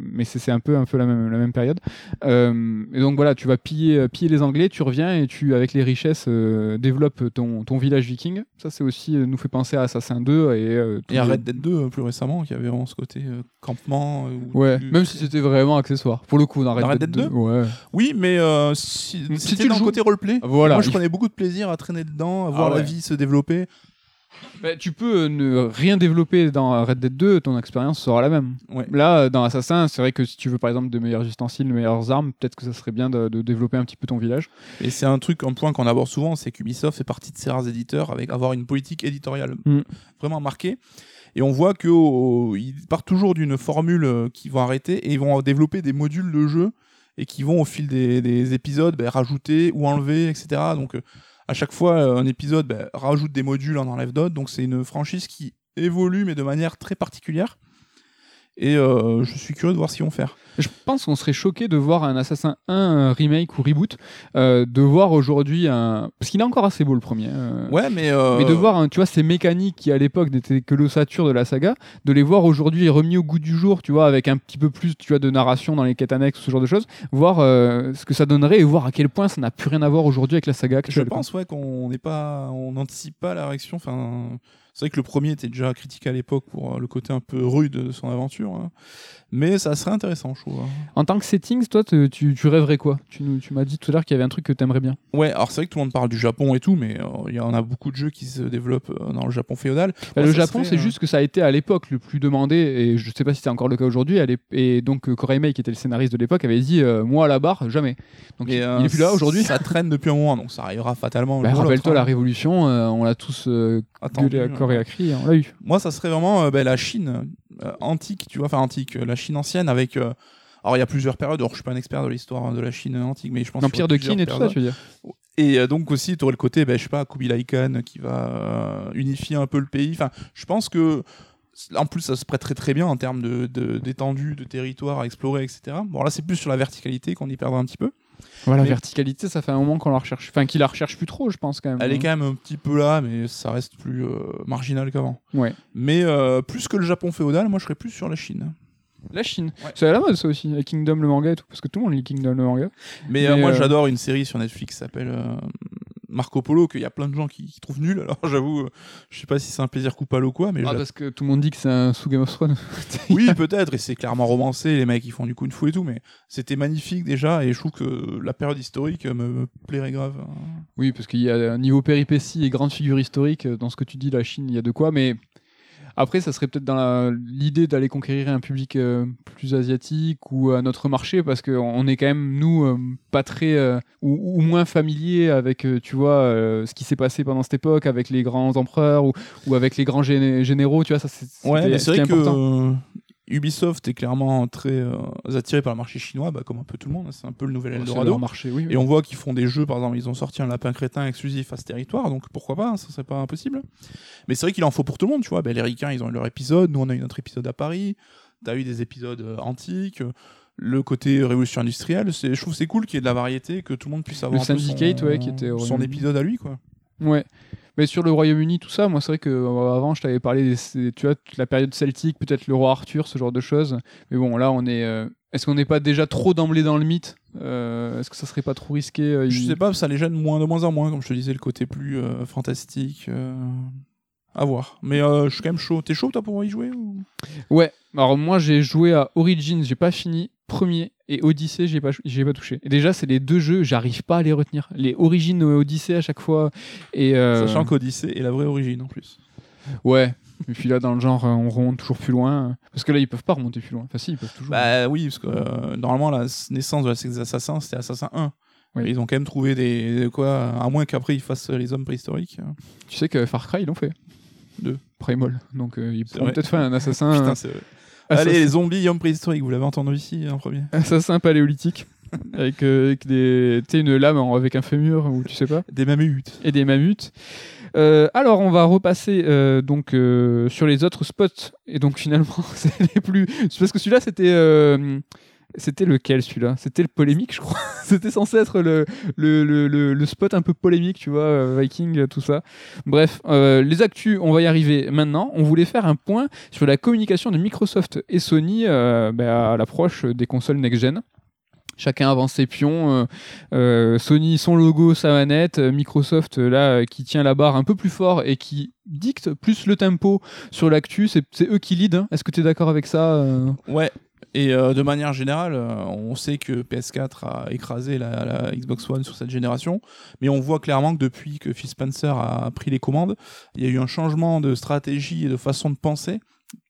mais c'est un peu, un peu la même, la même période. Euh, et donc voilà, tu vas piller, piller les Anglais, tu reviens et tu, avec les richesses, euh, développes ton, ton village viking. Ça, c'est aussi euh, nous fait penser à Assassin 2 et. euh, Et à Red Dead 2, euh, plus récemment, qui avait vraiment ce côté euh, campement. euh, Ouais, tu- même si c'était vraiment accessoire. Pour le coup, dans Red, Dans Red Dead Dead 2. Ouais. Oui, mais euh, si, Si tu le dans le joues- côté roleplay. Voilà. Moi, je prenais beaucoup de plaisir à traîner dedans, à voir Ah ouais. la vie se développer. Bah, tu peux euh, ne rien développer dans Red Dead 2, ton expérience sera la même. Ouais. Là, euh, dans Assassin, c'est vrai que si tu veux par exemple de meilleurs ustensiles, de meilleures armes, peut-être que ça serait bien de, de développer un petit peu ton village. Et c'est un truc, un point qu'on aborde souvent, c'est qu'Ubisoft fait partie de ces rares éditeurs avec avoir une politique éditoriale Mm. vraiment marquée. Et on voit qu'ils partent toujours d'une formule euh, qu'ils vont arrêter et ils vont développer des modules de jeu et qui vont au fil des, des épisodes ben, rajouter ou enlever, etc. Donc à chaque fois, euh, un épisode ben, rajoute des modules, en enlève d'autres. Donc c'est une franchise qui évolue mais de manière très particulière. Et euh, je suis curieux de voir ce qu'ils vont faire. Je pense qu'on serait choqué de voir un Assassin 1 euh, remake ou reboot, euh, de voir aujourd'hui un. Parce qu'il est encore assez beau le premier. euh, Ouais, mais. Mais de voir, hein, tu vois, ces mécaniques qui à l'époque n'étaient que l'ossature de la saga, de les voir aujourd'hui remis au goût du jour, tu vois, avec un petit peu plus, tu vois, de narration dans les quêtes annexes, ce genre de choses, voir ce que ça donnerait et voir à quel point ça n'a plus rien à voir aujourd'hui avec la saga Je actuelle. quoi. pense ouais qu'on n'est pas, on n'anticipe pas la réaction. Enfin, c'est vrai que le premier était déjà critiqué à l'époque pour euh, le côté un peu rude de son aventure, hein. mais ça serait intéressant, je trouve. hein. En tant que settings, toi, te- tu, tu rêverais quoi? Tu, m'as dit tout à l'heure qu'il y avait un truc que t'aimerais bien. Ouais, alors c'est vrai que tout le monde parle du Japon et tout, mais euh, il y en a beaucoup de jeux qui se développent euh, dans le Japon féodal. Bah, Ouais, le Japon, c'est euh, juste que ça a été à l'époque le plus demandé, et je sais pas si c'est encore le cas aujourd'hui. Et donc, Koreimei, qui était le scénariste de l'époque, avait dit euh, Moi à la barre, jamais. Donc, Mais, il, est plus là aujourd'hui. Ça traîne depuis un moment, donc ça arrivera fatalement. Bah, Rappelle-toi la hein. révolution, euh, on l'a tous Attendu, gueulé à hein. corps et à cri, on l'a eu. Moi, ça serait vraiment euh, ben, la Chine euh, antique, tu vois, enfin antique, euh, la Chine ancienne avec. euh, alors, il y a plusieurs périodes. Alors, je suis pas un expert de l'histoire de la Chine antique, mais je pense. L'empire de Qin et tout ça, tu veux dire Et euh, donc aussi, tu aurais le côté, ben, je sais pas, Kubilai Khan qui va euh, unifier un peu le pays. Enfin, je pense que. En plus, ça se prête très très bien en termes de, de- d'étendue, de territoire à explorer, etc. Bon, là, c'est plus sur la verticalité qu'on y perdra un petit peu. Voilà, Mais- verticalité, ça fait un moment qu'on la recherche. Enfin, qu'il la recherche plus trop, je pense quand même. Elle est quand même un petit peu là, mais ça reste plus euh, marginal qu'avant. Ouais. Mais euh, plus que le Japon féodal, moi je serais plus sur la Chine. La Chine. Ouais. C'est à la mode ça aussi, la Kingdom le manga et tout, parce que tout le monde lit Kingdom le manga. Mais, euh, Mais, moi euh, j'adore une série sur Netflix qui s'appelle euh, Marco Polo, qu'il y a plein de gens qui, qui trouvent nul. Alors j'avoue, je sais pas si c'est un plaisir coupable ou quoi, mais Ah, parce que tout le monde dit que c'est un sous Game of Thrones. oui peut-être, et c'est clairement romancé, les mecs ils font du kung fu et tout, mais c'était magnifique déjà, et je trouve que la période historique me, me plairait grave. Oui, parce qu'il y a un niveau péripéties et grande figure historique dans ce que tu dis, la Chine, il y a de quoi, mais après, ça serait peut-être dans l'idée d'aller conquérir un public euh, plus asiatique ou à notre marché, parce qu'on on est quand même, nous, euh, pas très, euh, ou, ou moins familiers avec, tu vois, ce qui s'est passé pendant cette époque, avec les grands empereurs ou, ou avec les grands géné- généraux, tu vois, ça c'est Ouais, c'est vrai que Ubisoft est clairement très euh, attiré par le marché chinois, bah, comme un peu tout le monde, hein, c'est un peu le nouvel Eldorado. leur marché, oui. oui. Et on voit qu'ils font des jeux, par exemple, ils ont sorti un lapin crétin exclusif à ce territoire, donc pourquoi pas, hein, ça serait pas impossible. Mais c'est vrai qu'il en faut pour tout le monde, tu vois. Ben, les Ricains, ils ont eu leur épisode, nous on a eu notre épisode à Paris, t'as eu des épisodes euh, antiques, le côté révolution industrielle, c'est, je trouve c'est cool qu'il y ait de la variété, que tout le monde puisse avoir peu Syndicate, son, ouais, qui était son épisode à lui, quoi. Ouais. Mais sur le Royaume-Uni, tout ça, moi, c'est vrai que euh, avant, je t'avais parlé, des, tu vois, la période celtique, peut-être le roi Arthur, ce genre de choses. Mais bon, là, on est. euh, Est-ce qu'on n'est pas déjà trop d'emblée dans le mythe Euh, Est-ce que ça serait pas trop risqué euh, Je il- sais pas, ça les gêne moins de moins en moins, comme je te disais, le côté plus euh, fantastique. euh, À voir. Mais euh, je suis quand même chaud. T'es chaud, toi, pour y jouer ou... Ouais. Alors moi, j'ai joué à Origins, j'ai pas fini. Premier et Odyssey, j'ai pas, j'ai pas touché. Et déjà, c'est les deux jeux, j'arrive pas à les retenir. Les Origins et Odyssey à chaque fois. Et euh, Sachant qu'Odyssey est la vraie origine en plus. Ouais. Et puis là, dans le genre, euh, on remonte toujours plus loin. Parce que là, ils peuvent pas remonter plus loin. Enfin, si, ils peuvent toujours. Bah oui, parce que euh, normalement, la naissance de la des assassins, c'était Assassin 1. Oui. Et Ils ont quand même trouvé des. des quoi, à moins qu'après ils fassent les hommes préhistoriques. Tu sais que Far Cry, ils l'ont fait. Deux. Primal. Donc, euh, ils pourront peut-être faire un assassin. Putain, c'est vrai. Assassin- Allez, les zombies hommes préhistoriques, vous l'avez entendu ici en premier. assassin paléolithique. avec, euh, avec des, une lame avec un fémur ou tu sais pas. Des mammouths. Et des mammouths. Euh, alors, on va repasser euh, donc euh, sur les autres spots. Et donc, finalement, c'est les plus. Parce que celui-là, c'était. Euh, C'était lequel celui-là? C'était le polémique, je crois. C'était censé être le, spot un peu polémique, tu vois, euh, Viking, tout ça. Bref, euh, les actus, on va y arriver maintenant. On voulait faire un point sur la communication de Microsoft et Sony euh, bah, à l'approche des consoles next-gen. Chacun avance ses pions. euh, euh, Sony, son logo, sa manette. euh, Microsoft, euh, là, euh, qui tient la barre un peu plus fort et qui dicte plus le tempo sur l'actu. C'est eux qui lead. hein. Est-ce que tu es d'accord avec ça euh? Ouais. Et euh, de manière générale, euh, on sait que PS4 a écrasé la, Xbox One sur cette génération, mais on voit clairement que depuis que Phil Spencer a pris les commandes, il y a eu un changement de stratégie et de façon de penser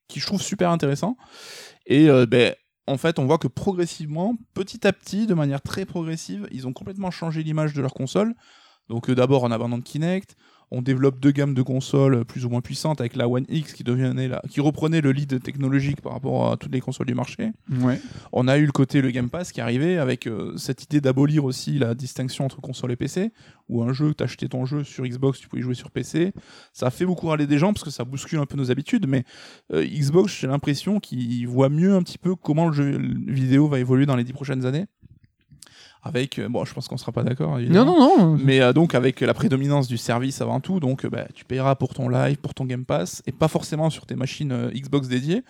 qui je trouve super intéressant. Et euh, ben, en fait, on voit que progressivement, petit à petit, de manière très progressive, ils ont complètement changé l'image de leur console. Donc d'abord en abandon de Kinect, on développe deux gammes de consoles plus ou moins puissantes avec la One X qui devenait la, qui reprenait le lead technologique par rapport à toutes les consoles du marché. Ouais. On a eu le côté le Game Pass qui arrivait avec euh, cette idée d'abolir aussi la distinction entre console et PC, où un jeu, t'achetais ton jeu sur Xbox, tu pouvais y jouer sur PC. Ça a fait beaucoup râler des gens parce que ça bouscule un peu nos habitudes, mais euh, Xbox, j'ai l'impression qu'ils voient mieux un petit peu comment le jeu vidéo va évoluer dans les dix prochaines années. Avec, euh, bon, je pense qu'on sera pas d'accord. Non, non, non. Mais euh, donc avec la prédominance du service avant tout, donc euh, bah, tu payeras pour ton live, pour ton Game Pass, et pas forcément sur tes machines euh, Xbox dédiées.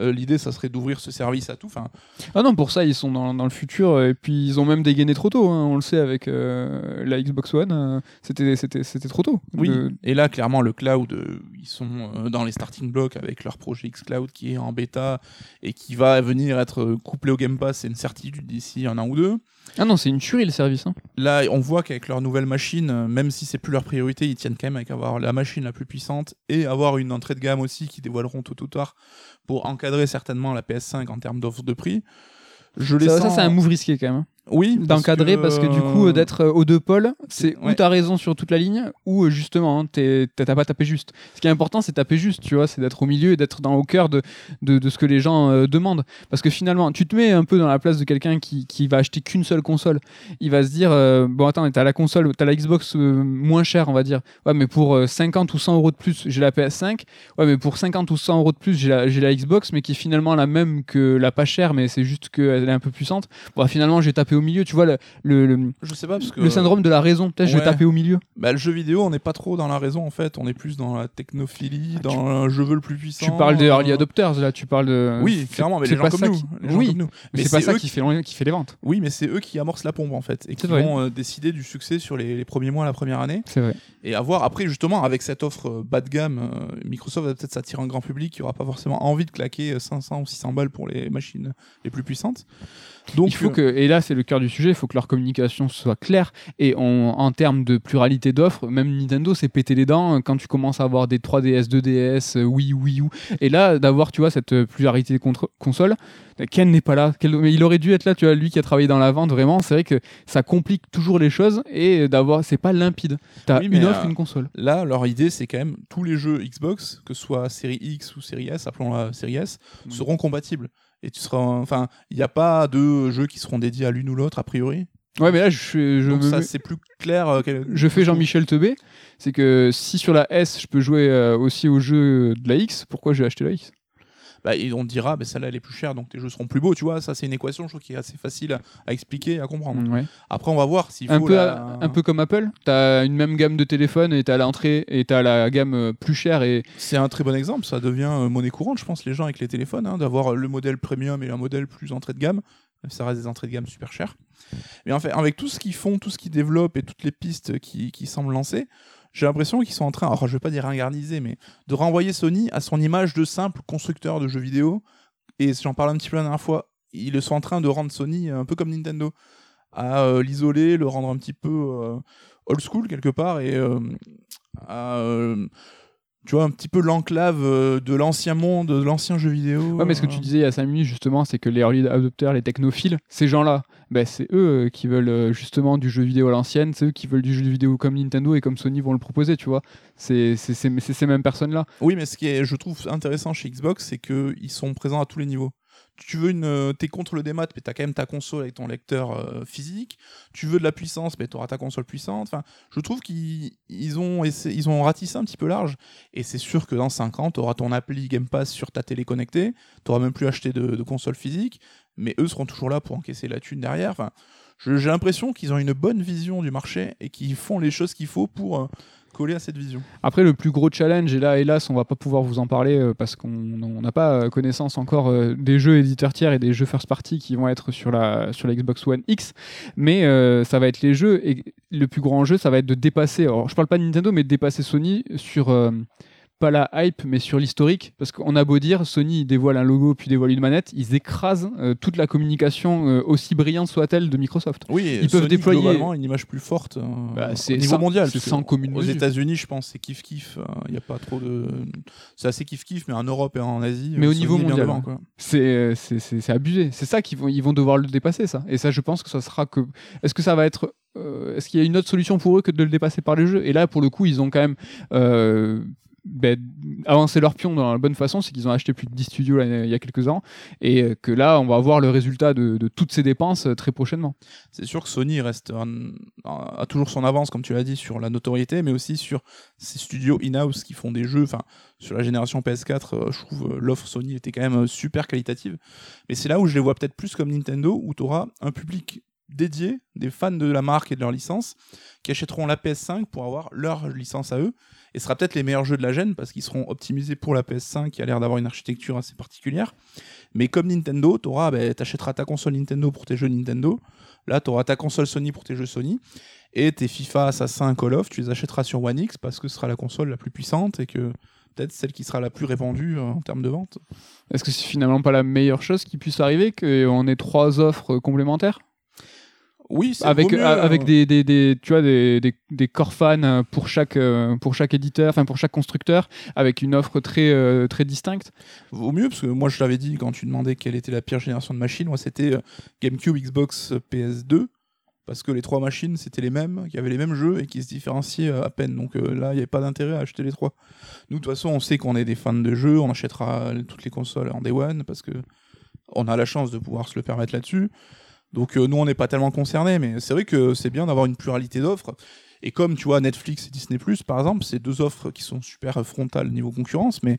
Euh, L'idée, ça serait d'ouvrir ce service à tout. Enfin, Ah non, pour ça, ils sont dans, dans le futur. Et puis, ils ont même dégainé trop tôt. hein, on le sait avec la Xbox One. C'était c'était- c'était trop tôt. oui. De- Et là, clairement, le cloud, ils sont dans les starting blocks avec leur projet xCloud qui est en bêta et qui va venir être couplé au Game Pass, c'est une certitude d'ici un an ou deux. Ah non, c'est une tuerie le service. hein. Là, on voit qu'avec leur nouvelle machine, euh, même si c'est plus leur priorité, ils tiennent quand même avec avoir la machine la plus puissante et avoir une entrée de gamme aussi qui dévoileront tôt ou tard pour encadrer certainement la PS5 en termes d'offre de prix. Je les Ça, ça, c'est un move risqué quand même. Oui, D'encadrer parce que du coup, euh, d'être euh, aux deux pôles, c'est ou Ouais. t'as raison sur toute la ligne, ou euh, justement, hein, t'as pas tapé juste. Ce qui est important, c'est taper juste, tu vois, c'est d'être au milieu et d'être dans au cœur de, de, de ce que les gens euh, demandent. Parce que finalement, tu te mets un peu dans la place de quelqu'un qui, qui va acheter qu'une seule console. Il va se dire, euh, bon, attends, t'as la console, t'as la Xbox euh, moins chère, on va dire. Ouais, mais pour euh, 50 ou 100 euros de plus, j'ai la PS5. Ouais, mais pour 50 ou 100 euros de plus, j'ai la, la Xbox, mais qui est finalement la même que la pas chère, mais c'est juste qu'elle est un peu puissante. Bon, finalement, j'ai tapé taper au milieu. Tu vois le, le, le, Je sais pas parce que le syndrome de la raison. Peut-être je vais taper au milieu. bah, le jeu vidéo, on n'est pas trop dans la raison en fait. On est plus dans la technophilie, Ah, tu- dans un je veux le plus puissant. Tu parles des early adopters là. Tu parles de. Oui, clairement, mais c'est les gens comme nous. qui- les gens Oui. comme nous. Mais c'est pas ça qui fait, qui fait les ventes. Oui, mais c'est eux qui amorcent la pompe en fait et qui vont euh, décider du succès sur les, les premiers mois, la première année. C'est vrai. Et à voir après, justement, avec cette offre euh, bas de gamme, euh, Microsoft va peut-être s'attirer un grand public qui aura pas forcément envie de claquer euh, 500 ou 600 balles pour les machines les plus puissantes. Donc, il faut que, et là c'est le cœur du sujet, il faut que leur communication soit claire. Et en, en termes de pluralité d'offres, même Nintendo s'est pété les dents euh, quand tu commences à avoir des 3DS, 2DS, euh, Wii, Wii U. Et là, d'avoir, tu vois, cette euh, pluralité de consoles, Ken n'est pas là. Mais il aurait dû être là, tu vois, lui qui a travaillé dans la vente, vraiment. C'est vrai que ça complique toujours les choses et d'avoir, c'est pas limpide. T'as Oui, une offre, euh, une console. Là, leur idée, c'est quand même tous les jeux Xbox, que ce soit série X ou série S, appelons-la série S, Oui. seront compatibles. Et tu seras, enfin, il n'y a pas de jeux qui seront dédiés à l'une ou l'autre a priori? Ouais, mais là, je, je Donc me ça, c'est plus clair. euh, quel- je fais Jean-Michel Teubé, c'est que si sur la S je peux jouer euh, aussi aux jeux de la X, pourquoi j'ai acheté la X? Bah, et on te dira, bah, celle-là, elle est plus chère, donc tes jeux seront plus beaux. Tu vois, ça, c'est une équation, je trouve, qui est assez facile à, expliquer et à comprendre. Ouais. Après, on va voir s'il faut. un, peu, la- un peu comme Apple, t'as une même gamme de téléphone et t'as l'entrée et t'as la gamme euh, plus chère et C'est un très bon exemple. Ça devient euh, monnaie courante, je pense, les gens avec les téléphones, hein, d'avoir euh, le modèle premium et un modèle plus entrée de gamme. Même si Ça reste des entrées de gamme super chères. Mais en fait, avec tout ce qu'ils font, tout ce qu'ils développent et toutes les pistes qui, qui semblent lancer, j'ai l'impression qu'ils sont en train, alors je vais pas dire ringardiser, mais de renvoyer Sony à son image de simple constructeur de jeux vidéo. Et j'en parle un petit peu la dernière fois, ils sont en train de rendre Sony un peu comme Nintendo, à euh, l'isoler, le rendre un petit peu euh, old school quelque part et euh, à euh, tu vois un petit peu l'enclave euh, de l'ancien monde, de l'ancien jeu vidéo. Ouais, mais ce que tu disais il y a 5 minutes, justement, c'est que les early adopters, les technophiles, ces gens-là, ben, c'est eux euh, qui veulent euh, justement du jeu vidéo à l'ancienne, c'est eux qui veulent du jeu vidéo comme Nintendo et comme Sony vont le proposer, tu vois. C'est ces mêmes personnes-là. Oui, mais ce qui est, je trouve intéressant chez Xbox, c'est qu'ils sont présents à tous les niveaux. Tu veux une, euh, t'es contre le démat, mais t'as quand même ta console avec ton lecteur physique. Tu veux de la puissance, mais t'auras ta console puissante. Enfin, je trouve qu'ils ils ont, ils ratissé un petit peu large. Et c'est sûr que dans 5 ans, t'auras ton appli Game Pass sur ta télé connectée. T'auras même plus acheté de console physique. Mais eux seront toujours là pour encaisser la thune derrière. Enfin, j'ai l'impression qu'ils ont une bonne vision du marché et qu'ils font les choses qu'il faut pour euh, coller à cette vision. Après, le plus gros challenge, et là, hélas, on va pas pouvoir vous en parler euh, parce qu'on on n'a pas euh, connaissance encore des jeux éditeurs tiers et des jeux first party qui vont être sur la, sur la Xbox One X, mais ça va être les jeux, et le plus grand enjeu, ça va être de dépasser, alors je parle pas de Nintendo, mais de dépasser Sony sur... pas la hype, mais sur l'historique, parce qu'on a beau dire, Sony dévoile un logo puis dévoile une manette, ils écrasent euh, toute la communication, euh, aussi brillante soit-elle, de Microsoft. Oui, Ils peuvent déployer- globalement une image plus forte euh, Bah, au niveau sans- mondial. c'est sans commune Aux. États-Unis, je pense, c'est kiff kiff. Il n'y a pas trop de. C'est assez kiff kiff, mais en Europe et en Asie. Mais au Sony niveau mondial. C'est c'est- c'est- c'est abusé. C'est ça qu'ils vont, ils vont devoir le dépasser, ça. Et ça, je pense que ça sera que. Est-ce que ça va être. euh, Est-ce qu'il y a une autre solution pour eux que de le dépasser par les jeux Et là, pour le coup, ils ont quand même. euh, ben, avancé leur pion dans la bonne façon, c'est qu'ils ont acheté plus de 10 studios il y a quelques ans, et que là, on va voir le résultat de, toutes ces dépenses euh, très prochainement. C'est sûr que Sony reste en- a toujours son avance, comme tu l'as dit, sur la notoriété, mais aussi sur ses studios in-house qui font des jeux. Sur la génération PS4, euh, je trouve euh, l'offre Sony était quand même super qualitative. Mais c'est là où je les vois peut-être plus comme Nintendo, où tu auras un public dédié, des fans de la marque et de leur licence, qui achèteront la PS5 pour avoir leur licence à eux. Et ce sera peut-être les meilleurs jeux de la gêne parce qu'ils seront optimisés pour la PS5 qui a l'air d'avoir une architecture assez particulière. Mais comme Nintendo, tu achèteras ta console Nintendo pour tes jeux Nintendo. Là, tu auras ta console Sony pour tes jeux Sony. Et tes FIFA, Assassin, Call of, tu les achèteras sur One X parce que ce sera la console la plus puissante et que peut-être celle qui sera la plus répandue euh, en termes de vente. Est-ce que c'est finalement pas la meilleure chose qui puisse arriver qu'on ait trois offres complémentaires? Oui, c'est avec mieux, euh, avec euh, des, des, des- tu vois des, des, des core fans euh, pour chaque euh, pour chaque éditeur enfin pour chaque constructeur avec une offre très très distincte Vaut mieux, parce que moi je l'avais dit quand tu demandais quelle était la pire génération de machines, moi c'était GameCube, Xbox, euh, PS2, parce que les trois machines c'était les mêmes, qui avaient les mêmes jeux et qui se différenciaient à peine. Donc euh, là, il n'y avait pas d'intérêt à acheter les trois. Nous, de toute façon, on sait qu'on est des fans de jeux, on achètera toutes les consoles en Day One, parce que on a la chance de pouvoir se le permettre là-dessus. Donc euh, nous, on n'est pas tellement concernés, mais c'est vrai que c'est bien d'avoir une pluralité d'offres. Et comme tu vois Netflix et Disney par exemple, c'est deux offres qui sont super frontales niveau concurrence, mais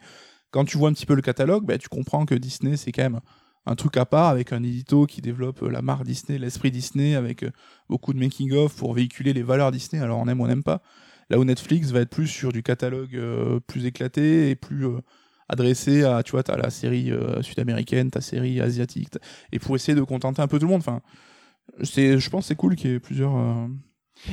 quand tu vois un petit peu le catalogue, bah, tu comprends que Disney c'est quand même un truc à part avec un édito qui développe euh, la marque Disney, l'esprit Disney, avec euh, beaucoup de making-of pour véhiculer les valeurs Disney. Alors on aime ou on n'aime pas. Là où Netflix va être plus sur du catalogue plus éclaté et plus adressé à, tu vois, t'as la série euh, sud-américaine, ta série asiatique, et pour essayer de contenter un peu tout le monde. Enfin, c'est, je pense que c'est cool qu'il y ait plusieurs. euh,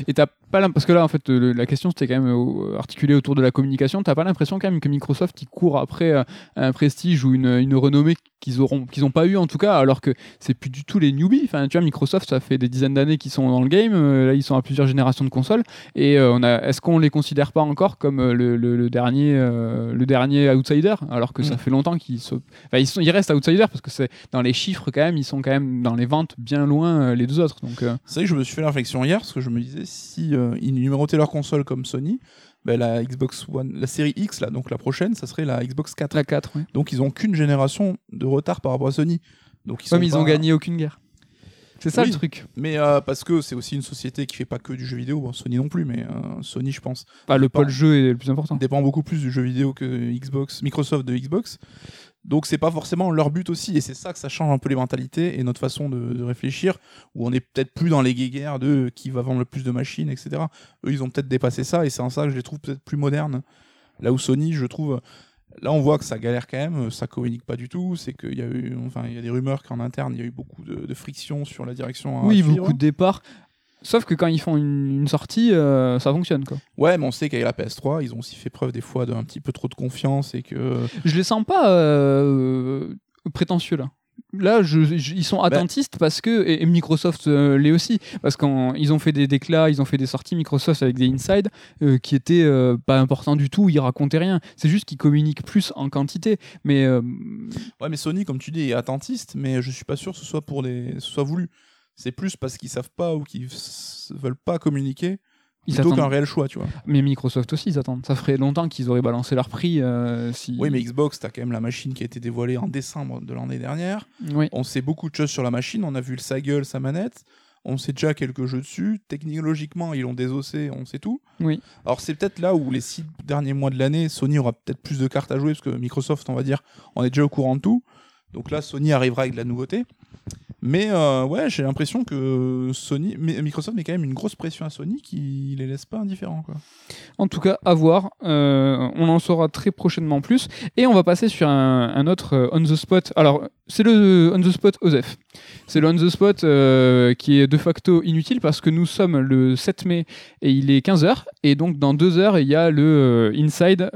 Et pas parce que là en fait le- la question c'était quand même articulée autour de la communication. T'as pas l'impression quand même que Microsoft il court après euh, un prestige ou une, une renommée qu'ils auront qu'ils ont pas eu en tout cas alors que c'est plus du tout les newbies. Enfin tu vois Microsoft ça fait des dizaines d'années qu'ils sont dans le game. euh, là ils sont à plusieurs générations de consoles et euh, on a est-ce qu'on les considère pas encore comme le, le- le dernier le dernier outsider? Alors que ça Mm. fait longtemps qu'ils se... enfin, ils sont ils restent outsiders parce que c'est dans les chiffres quand même ils sont quand même dans les ventes bien loin les deux autres donc C'est vrai que je me suis fait la réflexion hier parce que je me disais si euh, ils numérotaient leur console comme Sony, ben, la Xbox One, la série X là, donc la prochaine, ça serait la Xbox 4. la 4 ouais. Donc ils ont qu'une génération de retard par rapport à Sony. Donc ils Ouais, ils ont gagné aucune guerre. C'est ça Oui. le truc. Mais euh, parce que c'est aussi une société qui fait pas que du jeu vidéo, bon, Sony non plus, mais euh, Sony je pense Enfin, le Pas- pôle jeu est le plus important. dépend beaucoup plus du jeu vidéo que Xbox, Microsoft de Xbox. Donc c'est pas forcément leur but aussi, et c'est ça que ça change un peu les mentalités et notre façon de, de réfléchir, où on est peut-être plus dans les guéguerres de qui va vendre le plus de machines, etc. Eux ils ont peut-être dépassé ça, et c'est en ça que je les trouve peut-être plus modernes. Là où Sony, je trouve, là on voit que ça galère quand même, ça communique pas du tout, c'est qu'il y a eu, enfin il y a des rumeurs qu'en interne il y a eu beaucoup de, de friction sur la direction. à Oui, suivre. beaucoup de départs. Sauf que quand ils font une, une sortie, euh, ça fonctionne. Quoi. Ouais, mais on sait qu'avec la PS3, ils ont aussi fait preuve des fois d'un petit peu trop de confiance et que Je les sens pas euh, prétentieux là. Là, je, je- ils sont attentistes parce que et, Microsoft euh, l'est aussi parce qu'ils ont fait des déclats, ils ont fait des sorties Microsoft avec des inside euh, qui étaient euh, pas importants du tout, ils racontaient rien. C'est juste qu'ils communiquent plus en quantité, mais Ouais, mais Sony, comme tu dis, est attentiste, mais je suis pas sûr que ce soit pour les, ce soit voulu. C'est plus parce qu'ils savent pas ou qu'ils veulent pas communiquer ils plutôt qu'un réel choix, tu vois. Mais Microsoft aussi, ils attendent. Ça ferait longtemps qu'ils auraient balancé leur prix. euh, si... Oui, mais Xbox, t'as quand même la machine qui a été dévoilée en décembre de l'année dernière. Oui. On sait beaucoup de choses sur la machine. On a vu sa gueule, sa manette. On sait déjà quelques jeux dessus. Technologiquement, ils l'ont désossé, on sait tout. Oui. Alors c'est peut-être là où les six derniers mois de l'année, Sony aura peut-être plus de cartes à jouer parce que Microsoft, on va dire, on est déjà au courant de tout. Donc là, Sony arrivera avec de la nouveauté. Mais euh, ouais, j'ai l'impression que Sony, Microsoft met quand même une grosse pression à Sony qui les laisse pas indifférents. Quoi. En tout cas, à voir. Euh, on en saura très prochainement plus. Et on va passer sur un, autre euh, on the spot. Alors, c'est le on the spot OSEF. C'est le on the spot qui est de facto inutile parce que nous sommes le 7 mai et il est 15h. Et donc, dans deux heures, il y a le Inside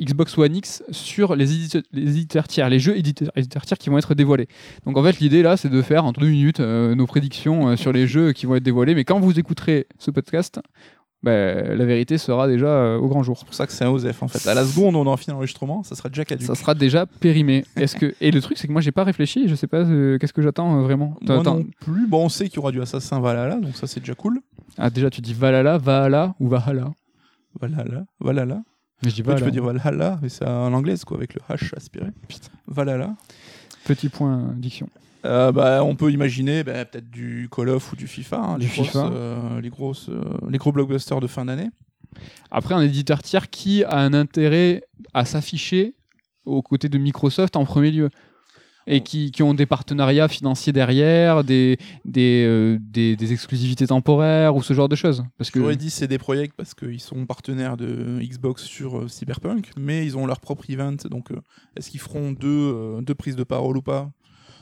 Xbox One X sur les éditeurs tiers, les jeux éditeurs, éditeurs tiers qui vont être dévoilés. Donc, en fait, l'idée là, c'est de faire en deux minutes euh, nos prédictions euh, sur les jeux qui vont être dévoilés. Mais quand vous écouterez ce podcast, bah, la vérité sera déjà euh, au grand jour. C'est pour ça que c'est un OSEF en fait. À la seconde on en finit l'enregistrement, ça sera déjà caduc. Ça sera déjà périmé. Est-ce que et le truc c'est que moi j'ai pas réfléchi, je sais pas euh, qu'est-ce que j'attends euh, vraiment. Moi non plus. Bon, on sait qu'il y aura du Assassin Valhalla, donc ça c'est déjà cool. Ah déjà tu dis Valhalla, Valhalla ou Valhalla? Valhalla, Valhalla. Mais je dis Après, tu Valhalla. peux dire Valhalla, mais c'est en anglais quoi, avec le H aspiré. Valhalla. Petit point diction. Euh, bah, on peut imaginer bah, peut-être du Call of ou du FIFA, hein, Du les, grosses, FIFA. euh, les, grosses, euh, les gros blockbusters de fin d'année. Après un éditeur tiers qui a un intérêt à s'afficher aux côtés de Microsoft en premier lieu. Et qui, qui ont des partenariats financiers derrière, des, des, des, des exclusivités temporaires ou ce genre de choses. Parce que J'aurais dit CD Projekt parce qu'ils sont partenaires de Xbox sur Cyberpunk, mais ils ont leur propre event, donc est-ce qu'ils feront deux, deux prises de parole ou pas?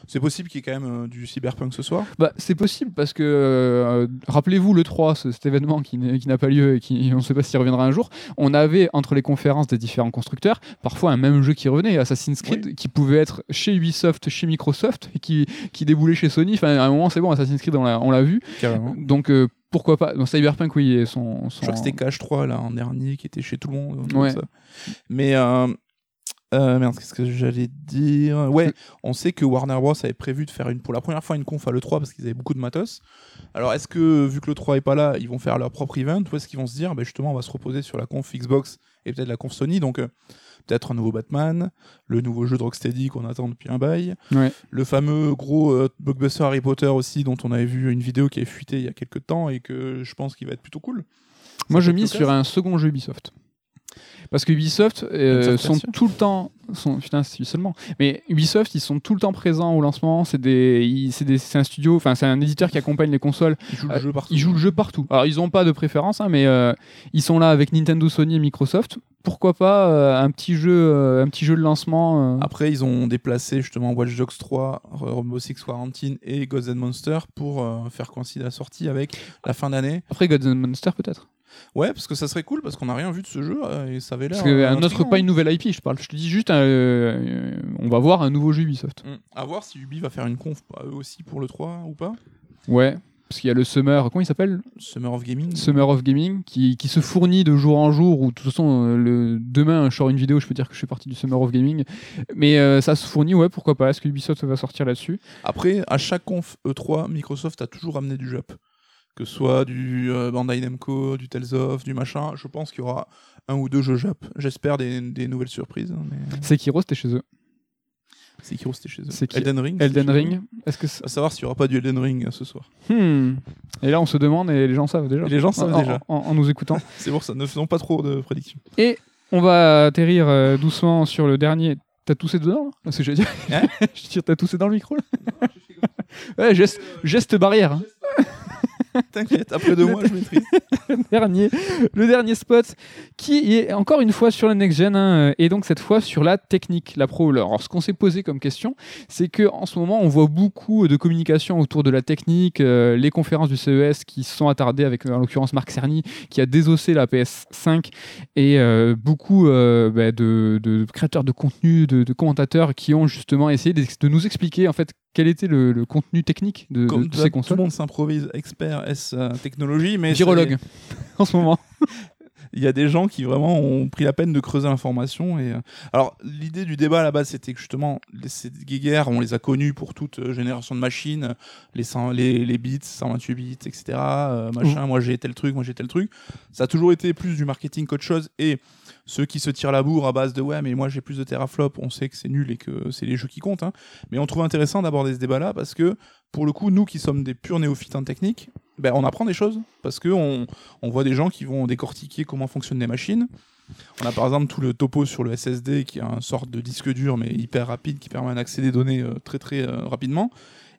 C'est possible qu'il y ait quand même euh, du Cyberpunk ce soir? Bah, c'est possible parce que, euh, rappelez-vous, le 3, ce- cet événement qui, n'a pas lieu et qui on ne sait pas s'il reviendra un jour, on avait entre les conférences des différents constructeurs parfois un même jeu qui revenait, Assassin's Creed, qui pouvait être chez Ubisoft, chez Microsoft et qui, qui déboulait chez Sony. Enfin, à un moment, c'est bon, Assassin's Creed, on l'a, vu. Carrément. Donc, euh, pourquoi pas Dans Cyberpunk, oui, et son. Je crois que c'était KH3 là en dernier qui était chez tout le monde. Ouais. ça. Mais euh, euh, merde, qu'est-ce que j'allais dire? Ouais, on sait que Warner Bros avait prévu de faire une pour la première fois une conf à l'E3 parce qu'ils avaient beaucoup de matos. Alors est-ce que vu que l'E3 est pas là, ils vont faire leur propre event ou est-ce qu'ils vont se dire bah, justement on va se reposer sur la conf Xbox et peut-être la conf Sony donc euh, peut-être un nouveau Batman, le nouveau jeu de Rocksteady qu'on attend depuis un bail, Ouais. le fameux gros euh, blockbuster Harry Potter aussi dont on avait vu une vidéo qui est fuitée il y a quelques temps et que je pense qu'il va être plutôt cool. Moi, je mise sur un second jeu Ubisoft. Parce que Ubisoft euh, sont tout le temps. Sont, putain, seulement. Mais Ubisoft, ils sont tout le temps présents au lancement. C'est des, c'est un studio, enfin, c'est un éditeur qui accompagne les consoles. Ils jouent Euh, le jeu partout. Ils jouent le jeu partout. Alors, ils n'ont pas de préférence, hein, mais euh, ils sont là avec Nintendo, Sony et Microsoft. Pourquoi pas euh, un petit jeu, euh, un petit jeu de lancement euh, Après, ils ont déplacé justement Watch Dogs 3, Rainbow Six Quarantine et Ghosts and Monsters pour euh, faire coïncider la sortie avec la fin d'année. Après Gods and Monsters, peut-être. Ouais, parce que ça serait cool parce qu'on n'a rien vu de ce jeu euh, et ça avait l'air. Parce que euh, un autre, pas une nouvelle IP, je parle. Je te dis juste, un, euh, on va voir un nouveau jeu Ubisoft. Mm. À voir si Ubi va faire une conf à eux aussi pour le 3 ou pas. Ouais. Parce qu'il y a le Summer, comment il s'appelle? Summer of Gaming. Summer of Gaming, qui, qui se fournit de jour en jour, ou de toute façon, euh, le, demain, je sors une vidéo, je peux dire que je fais partie du Summer of Gaming. Mais euh, ça se fournit, ouais, pourquoi pas. Est-ce que Ubisoft va sortir là-dessus? Après, à chaque conf E3, Microsoft a toujours amené du Jap. Que ce soit du euh, Bandai Namco, du Tales of, du machin. Je pense qu'il y aura un ou deux jeux Jap. J'espère des, des nouvelles surprises. hein, Mais... Sekiro, c'était chez eux. Sekiro, c'était chez eux. Elden Ring. Elden. Ring Est-ce que c'est- À savoir s'il n'y aura pas du Elden Ring euh, ce soir. Hmm. Et là, on se demande, et les gens savent déjà. Et les gens savent En- déjà. En, en- en nous écoutant. C'est pour ça, ne faisons pas trop de prédictions. Et on va atterrir euh, doucement sur le dernier. T'as toussé dedans là? C'est ce que j'allais dire. Hein? Je tire, t'as toussé dans le micro là? Ouais, geste, geste barrière. hein. T'inquiète, après deux mois, je maîtrise. le dernier, le dernier spot qui est encore une fois sur le next gen hein, et donc cette fois sur la technique, la pro. Alors ce qu'on s'est posé comme question, c'est que en ce moment on voit beaucoup de communication autour de la technique, euh, les conférences du CES qui se sont attardées avec en l'occurrence Marc Cerny qui a désossé la PS5 et euh, beaucoup euh, bah, de, de créateurs de contenu, de, de commentateurs qui ont justement essayé de, de nous expliquer en fait quel était le, le contenu technique de, de Comme toutes tout, ces tout le consoles. monde s'improvise expert S euh, technologie, mais Virologue en ce moment. il y a des gens qui vraiment ont pris la peine de creuser l'information. Et euh, alors l'idée du débat à la base, c'était que justement ces guéguerres, on les a connus pour toute euh, génération de machines, les, 100 les, les bits, 128 bits, etc. euh, machin, moi j'ai tel truc, moi j'ai tel truc. Ça a toujours été plus du marketing qu'autre chose. Et ceux qui se tirent la bourre à base de ouais, mais moi j'ai plus de teraflop, on sait que c'est nul et que c'est les jeux qui comptent. hein. Mais on trouve intéressant d'aborder ce débat-là parce que pour le coup, nous qui sommes des purs néophytes en technique, ben, on apprend des choses parce que on voit des gens qui vont décortiquer comment fonctionnent les machines. On a par exemple tout le topo sur le SSD qui est une sorte de disque dur mais hyper rapide qui permet d'accéder des données euh, très très euh, rapidement.